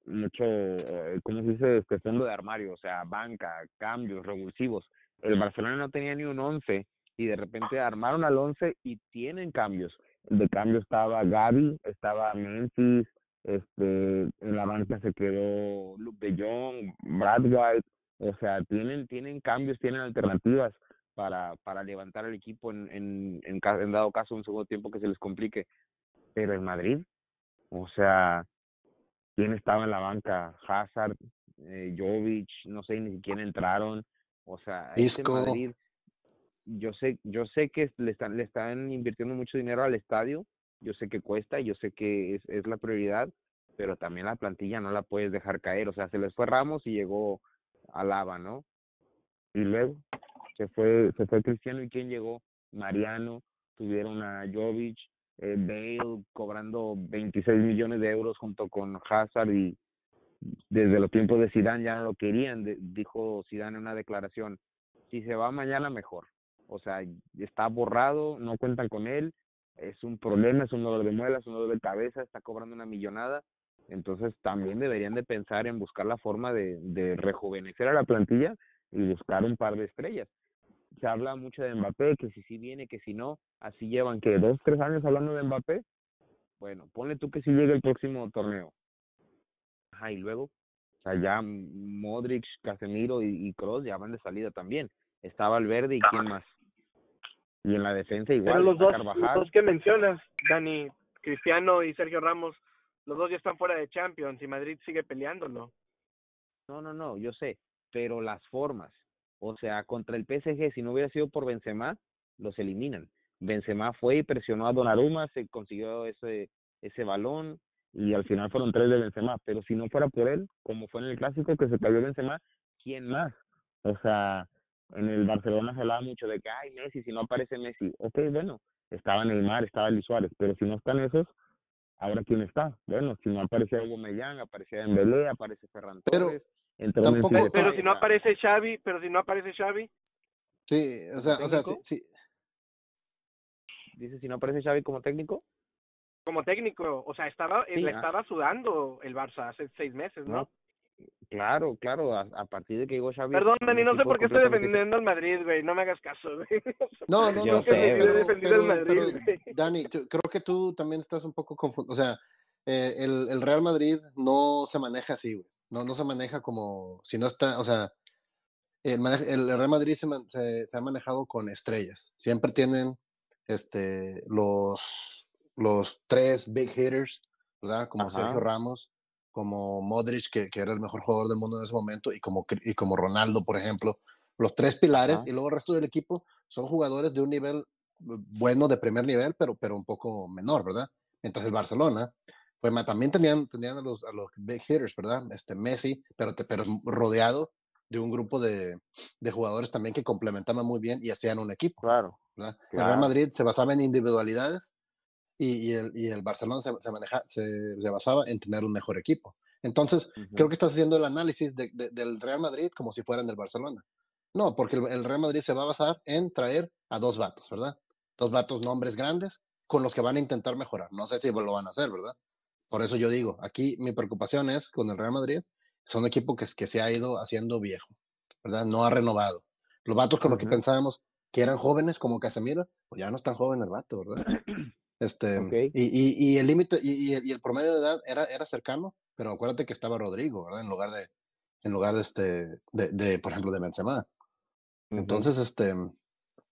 mucho, eh, ¿cómo se dice? Este fondo de armario, o sea, banca, cambios, revulsivos. El Barcelona no tenía ni un 11 y de repente armaron al 11 y tienen cambios. De cambio estaba Gaby, estaba Memphis, este, en la banca se quedó Luke de Jong, Brad White, o sea, tienen, tienen cambios, tienen alternativas para, para levantar al equipo en, en, en, en dado caso un segundo tiempo que se les complique. Pero el Madrid, o sea, quién estaba en la banca, Hazard, eh, Jovic, no sé ni siquiera entraron, o sea, Isco. Madrid, yo sé, yo sé que le están, le están invirtiendo mucho dinero al estadio, yo sé que cuesta, yo sé que es, es la prioridad, pero también la plantilla no la puedes dejar caer, o sea, se les fue Ramos y llegó Alaba, ¿no? Y luego se fue, se fue Cristiano y quién llegó, Mariano, tuvieron a Jovic, eh, Bale cobrando 26 millones de euros junto con Hazard y desde los tiempos de Zidane ya no lo querían, dijo Zidane en una declaración, si se va mañana mejor, o sea, está borrado, no cuentan con él, es un problema, es un dolor de muelas, un dolor de cabeza, está cobrando una millonada, entonces también deberían de pensar en buscar la forma de, de rejuvenecer a la plantilla y buscar un par de estrellas. Se habla mucho de Mbappé, que si sí viene, que si no, así llevan que dos, tres años hablando de Mbappé. Bueno, ponle tú que si llega el próximo torneo. Ajá, y luego, o sea, ya Modric, Casemiro y, y Kroos ya van de salida también. Está Valverde y quién más. Y en la defensa igual, Pero los dos, los dos que mencionas, Dani, Cristiano y Sergio Ramos, los dos ya están fuera de Champions y Madrid sigue peleándolo. No, no, no, yo sé, pero las formas, o sea, contra el PSG, si no hubiera sido por Benzema, los eliminan. Benzema fue y presionó a Donnarumma, se consiguió ese ese balón y al final fueron tres de Benzema, pero si no fuera por él, como fue en el clásico que se cayó Benzema, ¿quién más? O sea, en el Barcelona se hablaba mucho de que, ay, Messi, si no aparece Messi, ok, bueno, estaba Neymar, estaba Luis Suárez, pero si no están esos, ahora quién está? Bueno, si no aparecía Hugo Mellán, aparecía Dembélé, aparece Ferran Pero Torres, entró tampoco- Pero, Depay, si no aparece Xavi, pero si no aparece Xavi, Sí, o sea, o sea, sí, sí, dice si no aparece Xavi como técnico, como técnico, o sea, estaba, Sí, le ah. estaba sudando el Barça hace seis meses, ¿no? ¿no? Claro, claro, a, a partir de que llegó Xavi. Perdón, Dani, no sé por qué estoy defendiendo al Madrid, güey, no me hagas caso, güey. No, no, no, sé, pero, Madrid. Dani, tú- creo que tú también estás un poco confundido. O sea, eh, el, el Real Madrid no se maneja así, güey. No, no se maneja como si no está, o sea, el, Real Madrid se, man- se- se ha manejado con estrellas. Siempre tienen este, los, los tres big hitters, ¿verdad? Como Ajá. Sergio Ramos, como Modric, que, que era el mejor jugador del mundo en ese momento, y como, y como Ronaldo, por ejemplo. Los tres pilares, y luego el resto del equipo son jugadores de un nivel bueno, de primer nivel, pero, pero un poco menor, ¿verdad? Mientras el Barcelona, pues también tenían, tenían a, los, a los big hitters, ¿verdad? Este Messi, pero, pero rodeado de un grupo de, de jugadores también que complementaban muy bien y hacían un equipo. Claro. ¿verdad? El Claro. Real Madrid se basaba en individualidades y, y el, y el Barcelona se, se maneja, se, se basaba en tener un mejor equipo. Entonces, Ujú. creo que estás haciendo el análisis de- de- del Real Madrid como si fueran del Barcelona. No, porque el, el Real Madrid se va a basar en traer a dos vatos, ¿verdad? Dos vatos, nombres grandes, con los que van a intentar mejorar. No sé si lo van a hacer, ¿verdad? Por eso yo digo, aquí mi preocupación es con el Real Madrid, es un equipo que, que se ha ido haciendo viejo, ¿verdad? No ha renovado. Los vatos con los que pensábamos que eran jóvenes, como Casemiro, pues ya no están jóvenes el vato, ¿verdad? Este, y, y, y el límite y, y el, promedio de edad era, era cercano, pero acuérdate que estaba Rodrigo, ¿verdad? En lugar de, en lugar de este, de, de, por ejemplo, de Benzema. Entonces, este,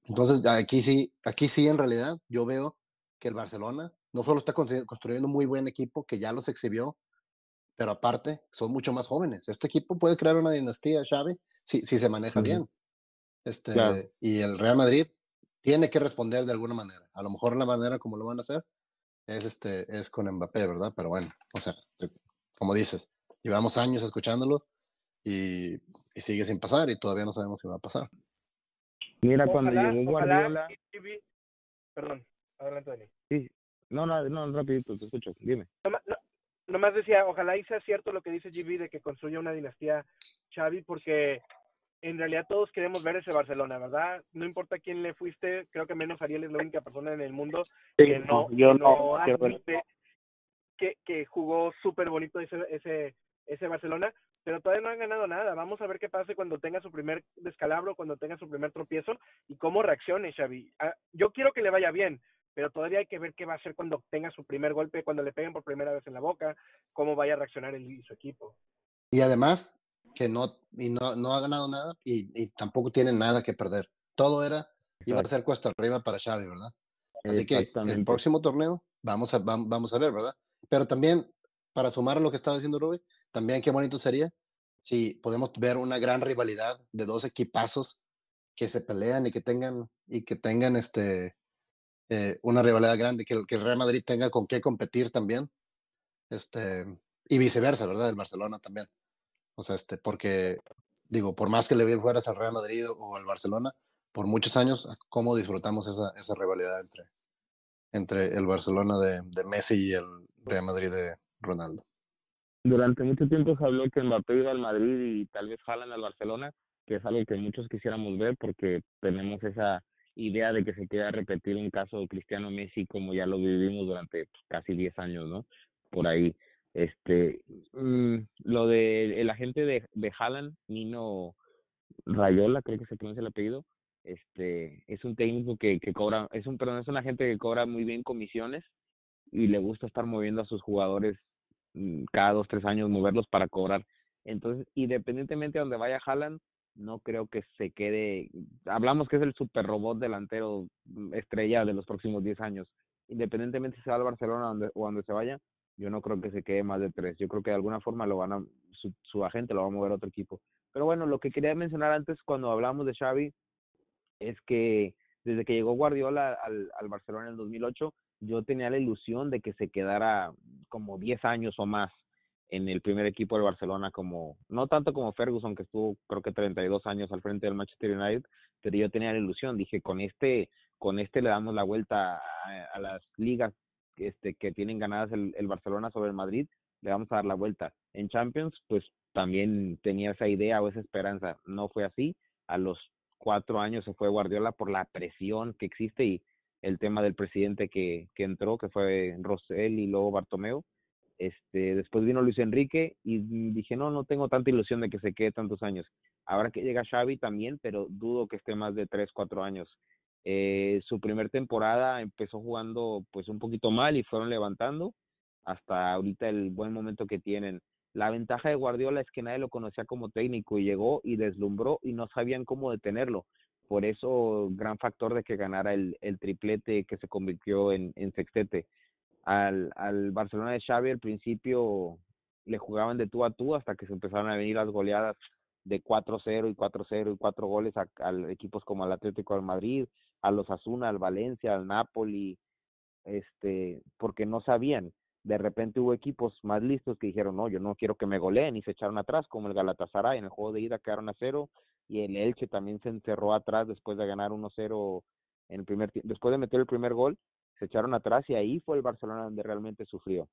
entonces aquí sí, aquí sí en realidad yo veo que el Barcelona no solo está construy- construyendo un muy buen equipo que ya los exhibió, pero aparte son mucho más jóvenes. Este equipo puede crear una dinastía, Xavi, si, si se maneja bien. Este, Claro. Y el Real Madrid tiene que responder de alguna manera. A lo mejor la manera como lo van a hacer es, este, es con Mbappé, ¿verdad? Pero bueno, o sea, como dices, llevamos años escuchándolo y, y sigue sin pasar y todavía no sabemos si va a pasar. Mira, cuando Ojalá, llegó ojalá Guardiola. GB Perdón, adelante, Dani. No, no, no, rapidito, te escucho. Dime. Nomás, no- nomás decía, ojalá y sea cierto lo que dice GB de que construya una dinastía Xavi, porque en realidad todos queremos ver ese Barcelona, ¿verdad? No importa quién le fuiste, creo que menos Ariel es la única persona en el mundo que no, yo que no. admite que, que jugó súper bonito ese, ese, ese Barcelona, pero todavía no han ganado nada. Vamos a ver qué pasa cuando tenga su primer descalabro, cuando tenga su primer tropiezo y cómo reaccione Xavi. Ah, yo quiero que le vaya bien, pero todavía hay que ver qué va a hacer cuando tenga su primer golpe, cuando le peguen por primera vez en la boca, cómo vaya a reaccionar él y su equipo. Y además, que no, y no, no ha ganado nada y, y tampoco tiene nada que perder. Todo era, iba a ser cuesta arriba para Xavi, ¿verdad? Así que el próximo torneo vamos a, vam- vamos a ver, ¿verdad? Pero también, para sumar a lo que estaba diciendo Rubén, también qué bonito sería si podemos ver una gran rivalidad de dos equipazos que se pelean y que tengan, y que tengan este, eh, una rivalidad grande, que, el- que el Real Madrid tenga con qué competir también. Este, y viceversa, ¿verdad? El Barcelona también. O sea, este, porque, digo, por más que le bien fueras al Real Madrid o al Barcelona, por muchos años, cómo disfrutamos esa, esa rivalidad entre, entre el Barcelona de, de Messi y el Real Madrid de Ronaldo. Durante mucho tiempo se habló que Mbappé iba al Madrid y tal vez jalan al Barcelona, que es algo que muchos quisiéramos ver porque tenemos esa idea de que se queda repetir un caso de Cristiano Messi como ya lo vivimos durante pues, casi 10 años, ¿no? Por ahí. Este, mm, lo de el agente de, de Haaland, Nino Rayola, creo que se pronuncia el apellido, este, es un técnico que, que cobra, es un, perdón, es un agente que cobra muy bien comisiones y le gusta estar moviendo a sus jugadores mm, cada dos, tres años, moverlos para cobrar. Entonces, independientemente de donde vaya Haaland, no creo que se quede, hablamos que es el super robot delantero mm, estrella de los próximos 10 años. Independientemente si se va al Barcelona donde, o donde se vaya, yo no creo que se quede más de tres. Yo creo que de alguna forma lo van a, su, agente lo va a mover a otro equipo. Pero bueno, lo que quería mencionar antes cuando hablamos de Xavi es que desde que llegó Guardiola al, al Barcelona en el 2008, yo tenía la ilusión de que se quedara como 10 años o más en el primer equipo del Barcelona, como no tanto como Ferguson, que estuvo creo que 32 años al frente del Manchester United, pero yo tenía la ilusión, dije, con este con este le damos la vuelta a las ligas este, que tienen ganadas el, el Barcelona sobre el Madrid, le vamos a dar la vuelta. En Champions, pues también tenía esa idea o esa esperanza, no fue así, a los cuatro años se fue Guardiola por la presión que existe y el tema del presidente que, que entró, que fue Rosell y luego Bartomeu. Este, después vino Luis Enrique y dije, no, no tengo tanta ilusión de que se quede tantos años. Ahora que llega Xavi también, pero dudo que esté más de tres, cuatro años. Eh, su primer temporada empezó jugando pues un poquito mal y fueron levantando hasta ahorita el buen momento que tienen. La ventaja de Guardiola es que nadie lo conocía como técnico y llegó y deslumbró y no sabían cómo detenerlo. Por eso, gran factor de que ganara el, triplete que se convirtió en, en sextete. Al, al Barcelona de Xavi al principio le jugaban de tú a tú hasta que se empezaron a venir las goleadas de 4-0 y 4-0 y 4 goles a, equipos como el Atlético de Madrid, a los Asuna, al Valencia, al Napoli, este, porque no sabían. De repente hubo equipos más listos que dijeron, no, yo no quiero que me goleen y se echaron atrás, como el Galatasaray en el juego de ida quedaron a cero y el Elche también se encerró atrás después de ganar 1-0 en el primer después de meter el primer gol, se echaron atrás y ahí fue el Barcelona donde realmente sufrió.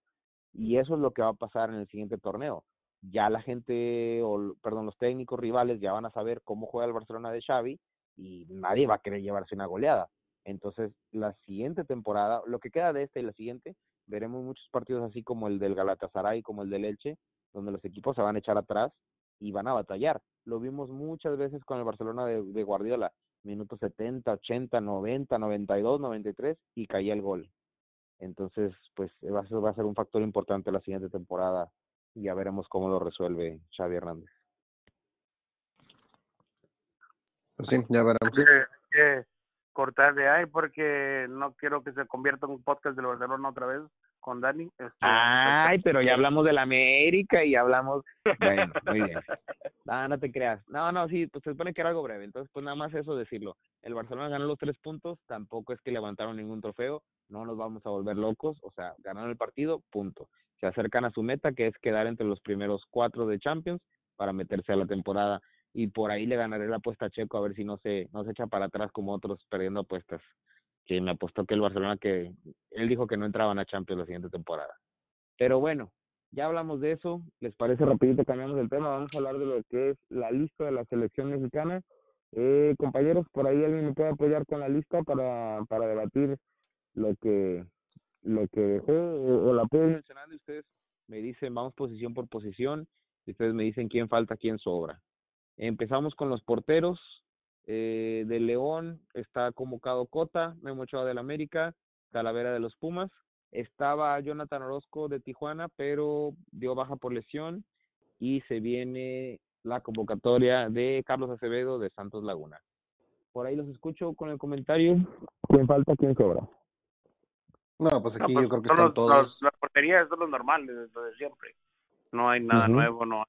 Y eso es lo que va a pasar en el siguiente torneo. Ya la gente, o perdón, los técnicos rivales ya van a saber cómo juega el Barcelona de Xavi y nadie va a querer llevarse una goleada. Entonces, la siguiente temporada, lo que queda de esta y la siguiente, veremos muchos partidos así como el del Galatasaray, como el del Elche, donde los equipos se van a echar atrás y van a batallar. Lo vimos muchas veces con el Barcelona de, de Guardiola, minutos 70, 80, 90, 92, 93 y caía el gol. Entonces, pues va va a ser un factor importante la siguiente temporada y ya veremos cómo lo resuelve Xavi Hernández. Pues sí, ya veremos. Que, que cortar de ahí porque no quiero que se convierta en un podcast del Barcelona otra vez con Dani. Este, Ay, pero ya hablamos de la América y hablamos. Bueno, muy bien. No, no te creas. No, no, sí, pues se supone que era algo breve. Entonces, pues nada más eso decirlo. El Barcelona ganó los tres puntos, tampoco es que levantaron ningún trofeo, no nos vamos a volver locos, o sea, ganaron el partido, punto. Se acercan a su meta, que es quedar entre los primeros cuatro de Champions para meterse a la temporada y por ahí le ganaré la apuesta a Checo a ver si no se, no se echa para atrás como otros perdiendo apuestas. Que me apostó que el Barcelona que él dijo que no entraban a Champions la siguiente temporada. Pero bueno, ya hablamos de eso. ¿Les parece rapidito cambiamos el tema? Vamos a hablar de lo que es la lista de la selección mexicana. Eh, compañeros, por ahí alguien me puede apoyar con la lista para, para debatir lo que lo que dejó o, o la puedo mencionar y ustedes me dicen vamos posición por posición y ustedes me dicen quién falta, quién sobra. Empezamos con los porteros. Eh, de León está convocado Cota, Memo Ochoa del América, Talavera de los Pumas. Estaba Jonathan Orozco de Tijuana, pero dio baja por lesión y se viene la convocatoria de Carlos Acevedo de Santos Laguna. Por ahí los escucho con el comentario. ¿Quién falta? ¿Quién sobra? No, pues aquí no, pues, yo creo que están los, todos. los- las porterías son los normales, lo de siempre. No hay nada nuevo, no.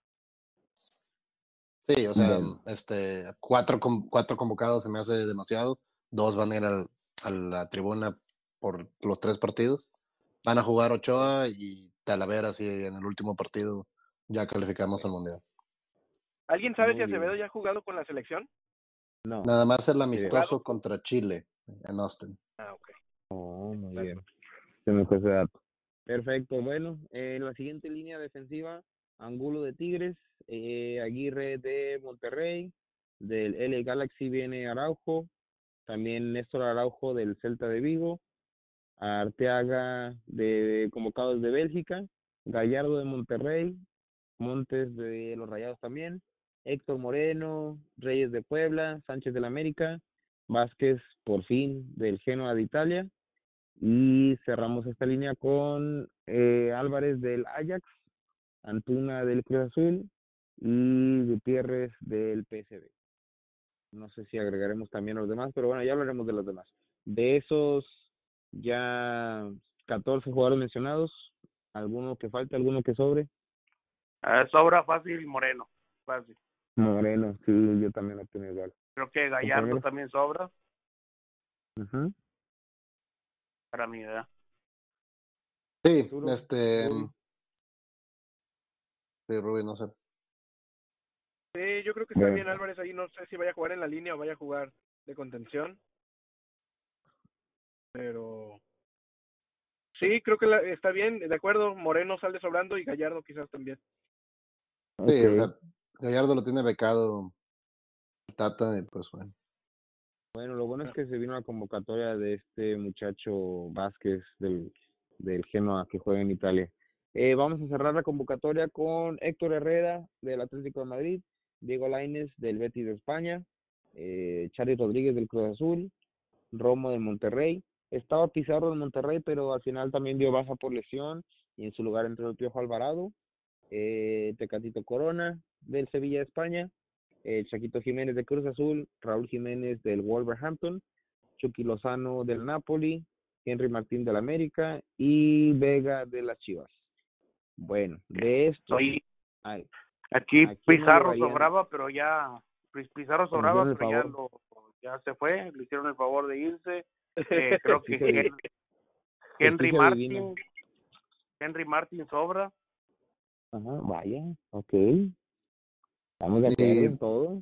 Sí, o sea, este, cuatro, con- cuatro convocados se me hace demasiado. Dos van a ir al- a la tribuna por los tres partidos. Van a jugar Ochoa y Talavera, sí, en el último partido ya calificamos al Mundial. ¿Alguien sabe Muy si Acevedo bien. ya ha jugado con la selección? No. Nada más el Sí. amistoso contra Chile en Austin. Ah, ok. Oh, muy bien. Perfecto. Bueno, eh, la siguiente línea defensiva, Angulo de Tigres, eh, Aguirre de Monterrey, del L Galaxy viene Araujo, también Néstor Araujo del Celta de Vigo, Arteaga de convocados de Bélgica, Gallardo de Monterrey, Montes de los Rayados también, Héctor Moreno, Reyes de Puebla, Sánchez del América, Vázquez por fin del Genoa de Italia y cerramos esta línea con eh, Álvarez del Ajax, Antuna del Cruz Azul y Gutiérrez del PSV. No sé si agregaremos también a los demás, pero bueno, ya hablaremos de los demás. De esos ya 14 jugadores mencionados, alguno que falte, alguno que sobre. Ah, sobra fácil Moreno, fácil. Moreno, sí, yo también opino igual. Creo que Gallardo también sobra Ujú. Para mi edad. Sí, este. Sí, Rubí, no sé. Sí, yo creo que está bien Álvarez ahí. No sé si vaya a jugar en la línea o vaya a jugar de contención. Pero sí, creo que la- está bien. De acuerdo, Moreno sale sobrando y Gallardo quizás también. Sí, o Ok. sea, Gallardo lo tiene becado Tata, y pues bueno. Bueno, lo bueno es que se vino la convocatoria de este muchacho Vázquez del, del Genoa que juega en Italia. Eh, vamos a cerrar la convocatoria con Héctor Herrera del Atlético de Madrid, Diego Lainez del Betis de España, eh, Charly Rodríguez del Cruz Azul, Romo del Monterrey. Estaba Pizarro del Monterrey, pero al final también dio baja por lesión y en su lugar entró el Piojo Alvarado. eh, Tecatito Corona del Sevilla de España, eh, Chaquito Jiménez de Cruz Azul, Raúl Jiménez del Wolverhampton, Chucky Lozano del Napoli, Henry Martín del América y Vega de las Chivas. Bueno, de esto, Oye, ay, aquí Pizarro sobraba, pero ya Piz- Pizarro Como sobraba, el pero ya lo ya se fue, le hicieron el favor de irse. Eh, creo que Henry divina. Martin Henry Martin sobra. Ajá, vaya, ok. Estamos de acuerdo en todo.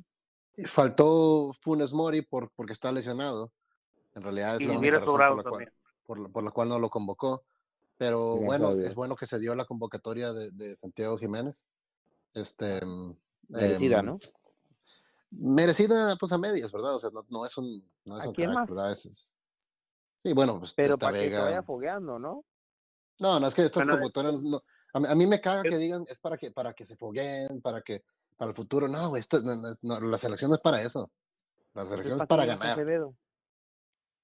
Faltó Funes Mori por, porque está lesionado. En realidad es Y la única razón por la, cual, por, la- por la cual no lo convocó. Pero bueno, es bueno que se dio la convocatoria de, de Santiago Jiménez. Este, Merecida, em, ¿no? Merecida, pues a medias, ¿verdad? O sea, no, no es un, no es ¿A un quién crack, más? ¿verdad? Es- es- sí, bueno, pues Pero para que se Vega. vaya fogueando, ¿no? No, no, es que estas Bueno, convocatorias, no, a, mí, a mí me caga que digan, es para que, para que se fogueen, para que, para el futuro. No, esto- no, la selección no es para eso. La selección es ¿Para para qué llevas a ganar. Acevedo?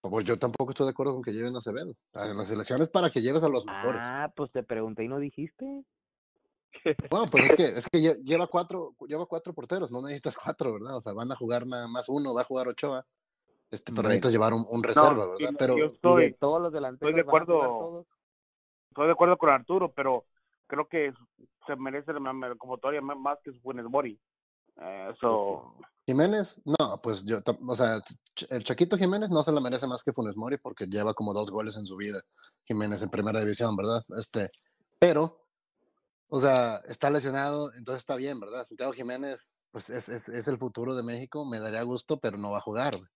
Pues yo tampoco estoy de acuerdo con que lleven a Acevedo. La la selección es para que lleves a los mejores. Ah, pues te pregunté y no dijiste. Bueno, pues es que, es que lle- lleva cuatro, lleva cuatro porteros, no necesitas cuatro, ¿verdad? O sea, van a jugar nada más uno, va a jugar Ochoa. Este, pero necesitas llevar un, un reserva, No, ¿verdad? Pero yo estoy, de todos los delanteros de van a jugar acuerdo. todos. estoy de acuerdo con Arturo, pero creo que se merece la convocatoria más- más que Funes Mori. Eh, Eso, Jiménez, no, pues yo, o sea, el Chaquito Jiménez no se la merece más que Funes Mori porque lleva como dos goles en su vida. Jiménez en primera división, ¿verdad? Este, pero, o sea, está lesionado, entonces está bien, ¿verdad? Santiago Jiménez, pues es, es, es el futuro de México, me daría gusto, pero no va a jugar, güey.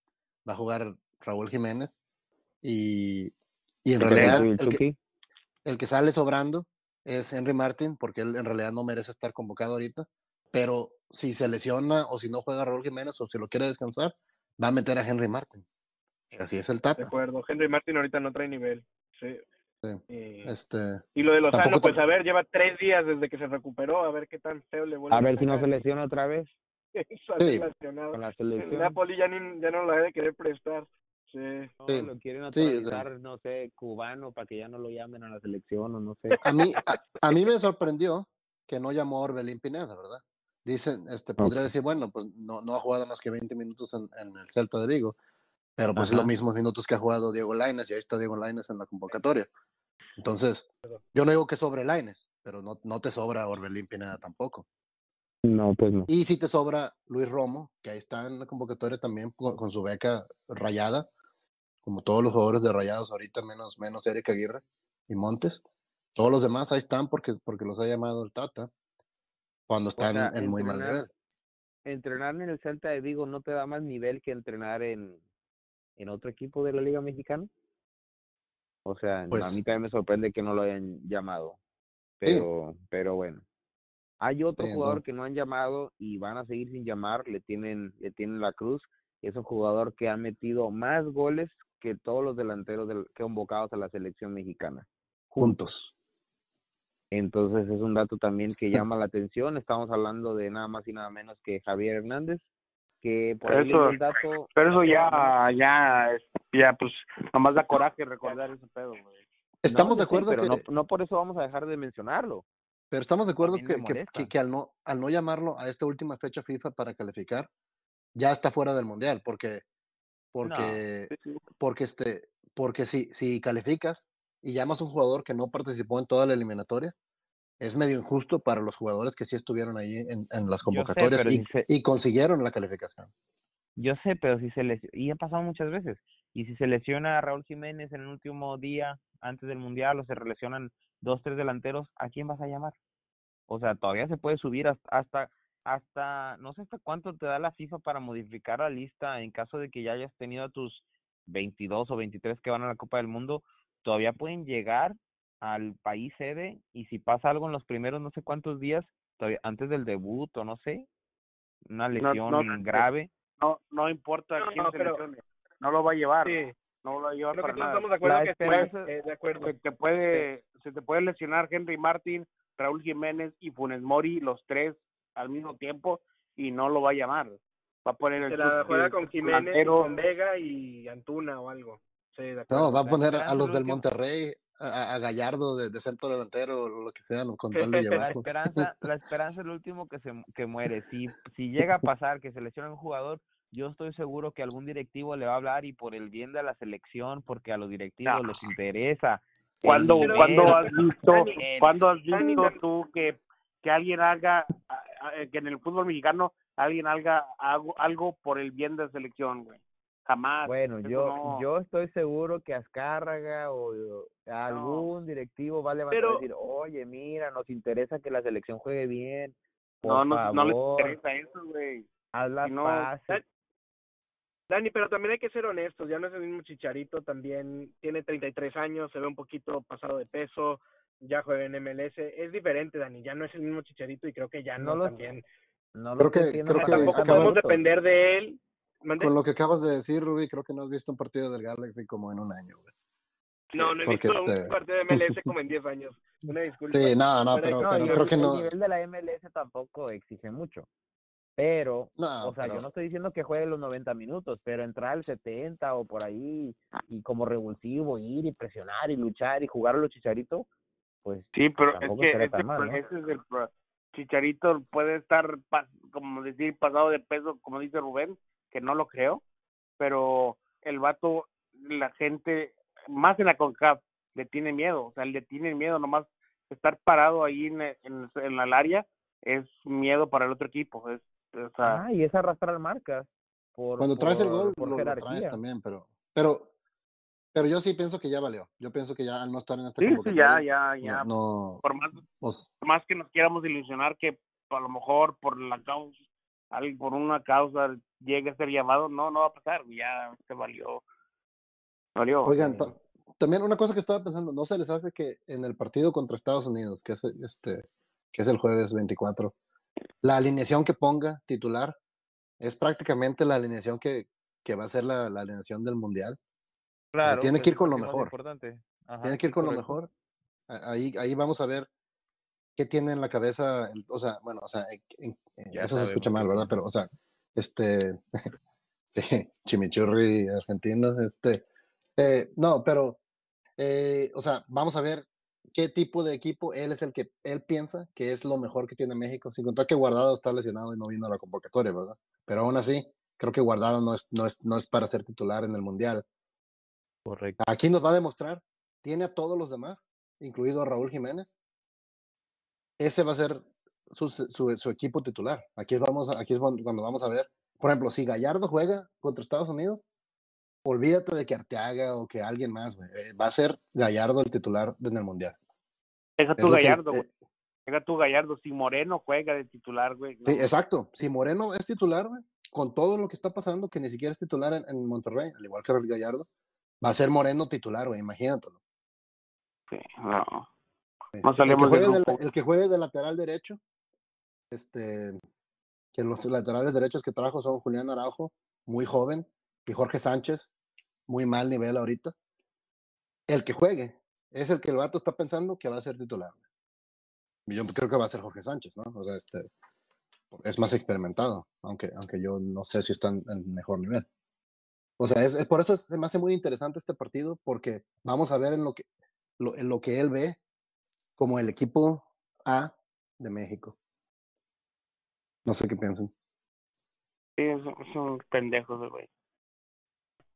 Va a jugar Raúl Jiménez y, y en ¿Qué realidad el que, el que sale sobrando es Henry Martin, porque él en realidad no merece estar convocado ahorita. Pero si se lesiona o si no juega Raúl Jiménez o si lo quiere descansar, va a meter a Henry Martin. Así es el De Tata. acuerdo. Henry Martin ahorita no trae nivel. Sí. Sí. Y, Este, y lo de Lozano, tampoco pues a ver, lleva tres días desde que se recuperó, a ver qué tan feo le vuelve A ver si no se lesiona otra vez Sí. con la El selección. Napoli ya, ni, ya no lo debe de querer prestar. Sí. No, Sí, lo quieren sí, o sea. naturalizar, no sé, cubano, para que ya no lo llamen a la selección o no sé. a, mí, a, a mí me sorprendió que no llamó a Orbelín Pineda, ¿verdad? Dicen, este, podría Ok. decir, bueno, pues no, no ha jugado más que 20 minutos en, en el Celta de Vigo, pero pues es Ajá. los mismos minutos que ha jugado Diego Laines y ahí está Diego Laines en la convocatoria. Entonces, yo no digo que sobre Laines, pero no, no te sobra Orbelín Pineda tampoco. No, pues no. Y si te sobra Luis Romo, que ahí está en la convocatoria también con, con su beca rayada, como todos los jugadores de rayados ahorita, menos, menos Eric Aguirre y Montes. Todos los demás ahí están porque, porque los ha llamado el Tata cuando están sea, en muy mal entrenar- nivel. Entrenar en el Celta de Vigo no te da más nivel que entrenar en, en otro equipo de la Liga Mexicana. O sea, a mí Pues- también me sorprende que no lo hayan llamado. Sí. Pero, pero bueno. Hay otro Sí, jugador no. que no han llamado y van a seguir sin llamar, le tienen, le tienen la cruz. Es un jugador que ha metido más goles que todos los delanteros del, convocados a la selección mexicana. Juntos. Entonces es un dato también que llama la atención. Estamos hablando de nada más y nada menos que Javier Hernández, que por ahí Eso- el dato. pero eso ya, ya, ya, pues, nomás da coraje recordar ese pedo, güey. Estamos No, de acuerdo pero que, no, no por eso vamos a dejar de mencionarlo. pero estamos de acuerdo que, que, que- que al no, al no llamarlo a esta última fecha FIFA para calificar, ya está fuera del mundial, porque, porque, porque este, porque si, si calificas y llamas a un jugador que no participó en toda la eliminatoria, es medio injusto para los jugadores que sí estuvieron ahí en, en las convocatorias y, si se- y consiguieron la calificación. Yo sé, pero si se les y ha pasado muchas veces. Y si se lesiona a Raúl Jiménez en el último día antes del mundial o se lesionan dos, tres delanteros, ¿a quién vas a llamar? O sea, todavía se puede subir hasta, hasta, hasta, no sé hasta cuánto te da la FIFA para modificar la lista en caso de que ya hayas tenido a tus 22 o 23 que van a la Copa del Mundo, todavía pueden llegar al país sede y si pasa algo en los primeros no sé cuántos días, todavía, antes del debut o no sé, una lesión no- grave, No, no importa No, quién no, se pero- lesione, no lo va a llevar, Sí. no lo va a llevar Creo para nada. estamos de acuerdo La que sí, eh, de acuerdo. Se te puede, se te puede lesionar Henry Martin, Raúl Jiménez y Funes Mori, los tres al mismo tiempo, y no lo va a llamar. Va a poner el Se la juega el con Jiménez, delantero, con Vega y Antuna o algo. Sí. No, va a poner a los del Monterrey, a, a Gallardo de, de centro delantero o lo que sea, con tal de La esperanza, la esperanza es lo último que se que muere. Si, si llega a pasar que se lesiona un jugador, yo estoy seguro que algún directivo le va a hablar y por el bien de la selección, porque a los directivos No. les interesa. el ¿Cuándo, ¿cuándo has visto, ¿cuándo has visto tú que, que alguien haga, que en el fútbol mexicano alguien haga algo, por el bien de la selección, güey? Jamás. Bueno, yo no. yo estoy seguro que Azcárraga o o algún directivo va a levantar Pero- y decir, oye, mira, nos interesa que la selección juegue bien, por no, no, favor, no les interesa eso, güey. haz las no. Dani, pero también hay que ser honestos, ya no es el mismo Chicharito, también tiene 33 años, se ve un poquito pasado de peso, ya juega en MLS, es diferente, Dani, ya no es el mismo Chicharito y creo que ya no, No lo- también. No lo Creo que- diciendo creo que que Tampoco podemos depender de él. Con lo que acabas de decir, Ruby, creo que no has visto un partido del Galaxy como en un año. güey. No, no he porque visto este- un partido de MLS como en 10 años. Una disculpa. Sí, no, no, Pero- pero, No, pero y creo el, que el no. nivel de la MLS tampoco exige mucho. Pero, No, o sea, pero- yo no estoy diciendo que juegue los 90 minutos, pero entrar al 70 o por ahí y como revulsivo, ir y presionar y luchar y jugar a los chicharitos, pues Sí, pero es que ese, tan mal, pro- ¿no? ese es el Chicharito puede estar, como decir, pasado de peso, como dice Rubén, que no lo creo, pero el vato, la gente, más en la CONCAF, le tiene miedo, o sea, le tiene miedo nomás estar parado ahí en, en, en el área, es miedo para el otro equipo, es, o sea, ah, y es arrastrar marcas por Cuando traes el por- gol, por lo, lo traes también, pero, pero, pero yo sí pienso que ya valió. Yo pienso que ya al no estar en esta sí, sí, ya, ya, ya, no, por más pues, por más que nos quieramos ilusionar que a lo mejor por la causa, por una causa llegue a ser llamado, no, no va a pasar, ya se valió. Valió. Oigan, también una cosa que estaba pensando, ¿no se les hace que en el partido contra Estados Unidos, que es este, que es el jueves 24, la alineación que ponga titular es prácticamente la alineación que, que va a ser la, la alineación del mundial? Claro, tiene es que ir con lo mejor. Tiene que ir con lo mejor. Ahí, ahí vamos a ver qué tiene en la cabeza, o sea, bueno, o sea, en- en- eso se escucha mal, ¿verdad? Pero, o sea, este, sí, chimichurri argentinos, este, eh, no, pero, eh, o sea, vamos a ver qué tipo de equipo él es el que él piensa que es lo mejor que tiene México, sin contar que Guardado está lesionado y no vino a la convocatoria, ¿verdad? Pero aún así, creo que Guardado no es, no es, no es para ser titular en el Mundial. Correcto. Aquí nos va a demostrar, tiene a todos los demás, incluido a Raúl Jiménez. Ese va a ser su, su, su equipo titular. Aquí, vamos aquí es cuando vamos a ver, por ejemplo, si Gallardo juega contra Estados Unidos, olvídate de que Arteaga o que alguien más, güey. Eh, Va a ser Gallardo el titular en el Mundial. Deja Es tu Gallardo, eh, güey. Deja tu Gallardo. Si Moreno juega de titular, güey. no, Sí, exacto. Si Moreno es titular, güey, con todo lo que está pasando, que ni siquiera es titular en, en Monterrey, al igual que Gallardo, va a ser Moreno titular, güey, imagínatelo. sí, no. Sí. No el, que juegue de, el que juegue de lateral derecho, este, que los laterales derechos que trajo son Julián Araujo, muy joven, y Jorge Sánchez, muy mal nivel ahorita. El que juegue es el que el vato está pensando que va a ser titular. Yo creo que va a ser Jorge Sánchez, ¿no? O sea, este, es más experimentado, aunque, aunque yo no sé si está en, en mejor nivel. O sea, es, es- por eso se me hace muy interesante este partido, porque vamos a ver en lo que, lo, en lo que él ve como el equipo A de México. No sé qué piensan. Sí, es, es un pendejo ese güey.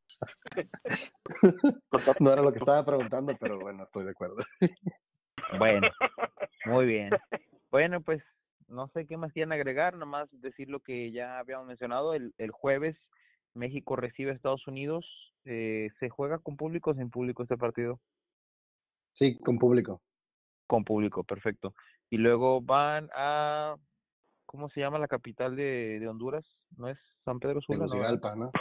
No era lo que estaba preguntando, pero bueno, estoy de acuerdo. Bueno, muy bien. Bueno, pues no sé qué más quieren agregar, nomás decir lo que ya habíamos mencionado. El, el jueves México recibe a Estados Unidos. Eh, ¿Se juega con público o sin público este partido? Sí, con público. Con público, perfecto. Y luego van a, ¿cómo se llama la capital de, de Honduras? ¿No es San Pedro Sula? no. Tegucigalpa, ¿no?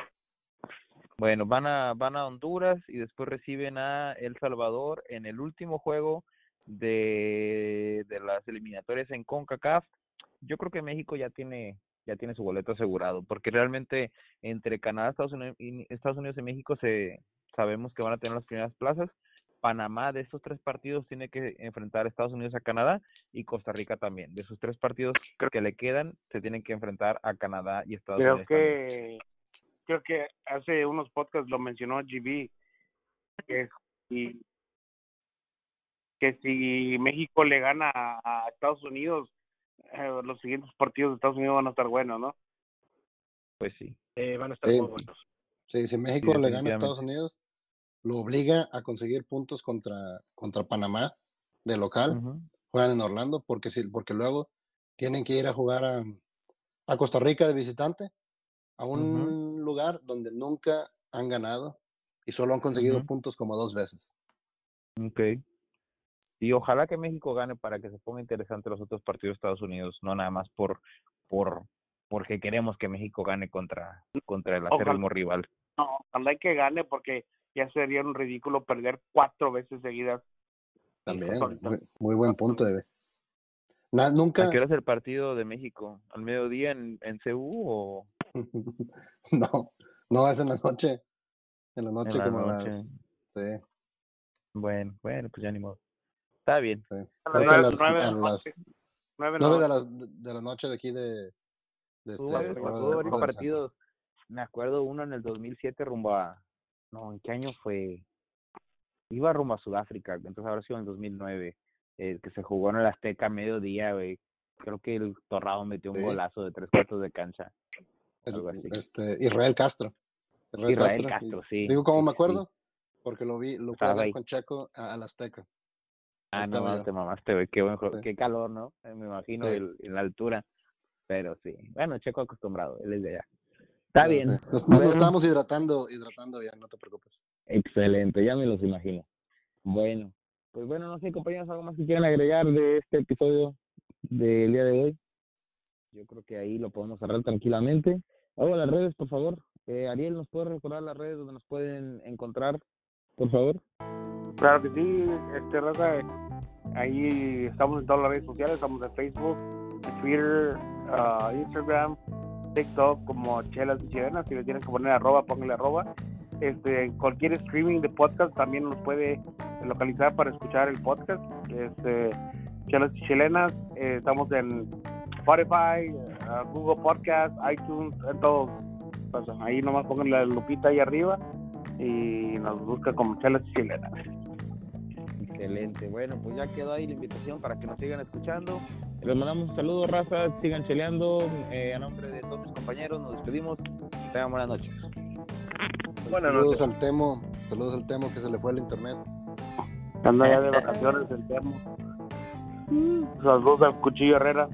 Bueno, van a, van a Honduras y después reciben a El Salvador en el último juego de, de las eliminatorias en CONCACAF. Yo creo que México ya tiene ya tiene su boleto asegurado, porque realmente entre Canadá, Estados Unidos y, Estados Unidos y México se sabemos que van a tener las primeras plazas. Panamá de estos tres partidos tiene que enfrentar a Estados Unidos a Canadá y Costa Rica también. De sus tres partidos que le quedan, se tienen que enfrentar a Canadá y Estados Creo Unidos. también. que creo que hace unos podcasts lo mencionó GB que si, que si México le gana a Estados Unidos, eh, los siguientes partidos de Estados Unidos van a estar buenos, ¿no? Pues sí. Eh, van a estar Sí. muy buenos. Sí, si México le gana a. Estados Unidos, lo obliga a conseguir puntos contra, contra Panamá de local. Juegan en Orlando porque, sí, porque luego tienen que ir a jugar a, a Costa Rica de visitante, a un lugar donde nunca han ganado y solo han conseguido puntos como dos veces. Ok. Y ojalá que México gane para que se ponga interesante los otros partidos de Estados Unidos, no nada más por por porque queremos que México gane contra contra el acérrimo rival. No, ojalá que gane porque ya sería un ridículo perder cuatro veces seguidas. También, ahorita. muy, muy buen punto. Na- ¿A nunca, qué hora es el partido de México? ¿Al mediodía en, en CU o no, no es en la noche. En la en noche la como noche? las, sí, Bueno, bueno, pues ya ni modo. Está bien. sí. A Creo que a nueve- las, nueve de a la las noche, nueve de la nueve de noche. la, de la noche de aquí de, de Hubo este, de- partidos. Me acuerdo uno en el 2007 rumbo a... No, ¿en qué año fue? Iba rumbo a Sudáfrica, entonces habrá sido en el 2009, eh, que se jugó en el Azteca a mediodía, güey. Creo que el Torrado metió un Sí. golazo de tres cuartos de cancha. El- este, Israel Castro. Israel Castro, sí. Digo cómo sí, me sí. acuerdo, porque lo vi, lo a ahí. con Checo a- al Azteca. Ah, no, mames, yo. te mamaste, güey. Qué, buen juego, Sí. qué calor, ¿no? Eh, Me imagino Sí. el, en la altura. Pero sí. Bueno, Checo acostumbrado, él es de allá. Está Sí, bien. Nos, estábamos hidratando, hidratando bien, no te preocupes. Excelente, ya me los imagino. Bueno, pues bueno, no sé, compañeros, algo más que quieran agregar de este episodio del día de hoy. Yo creo que ahí lo podemos cerrar tranquilamente. Hago las redes, por favor. Eh, Ariel, ¿nos puede recordar las redes donde nos pueden encontrar, por favor? Claro que sí, este raza, ahí estamos en todas las redes sociales, estamos en Facebook, Twitter, ah, Instagram, TikTok como Chelas Chilenas, si le tienen que poner arroba, pónganle arroba. Este, cualquier streaming de podcast también nos puede localizar para escuchar el podcast. Este, Chelas Chilenas, eh, estamos en Spotify, ah, Google Podcast, iTunes, en todos. Pues, ahí nomás pongan la lupita ahí arriba y nos busca como Chelas Chilenas. Excelente. Bueno, pues ya quedó ahí la invitación para que nos sigan escuchando. Les mandamos un saludo, raza. Sigan cheleando. Eh, a nombre de todos mis compañeros, nos despedimos. Tengan buenas noches. Buenas saludos noches. al Temo, saludos al Temo que se le fue el internet. Anda ya de vacaciones el termo. Saludos al Cuchillo Herrera.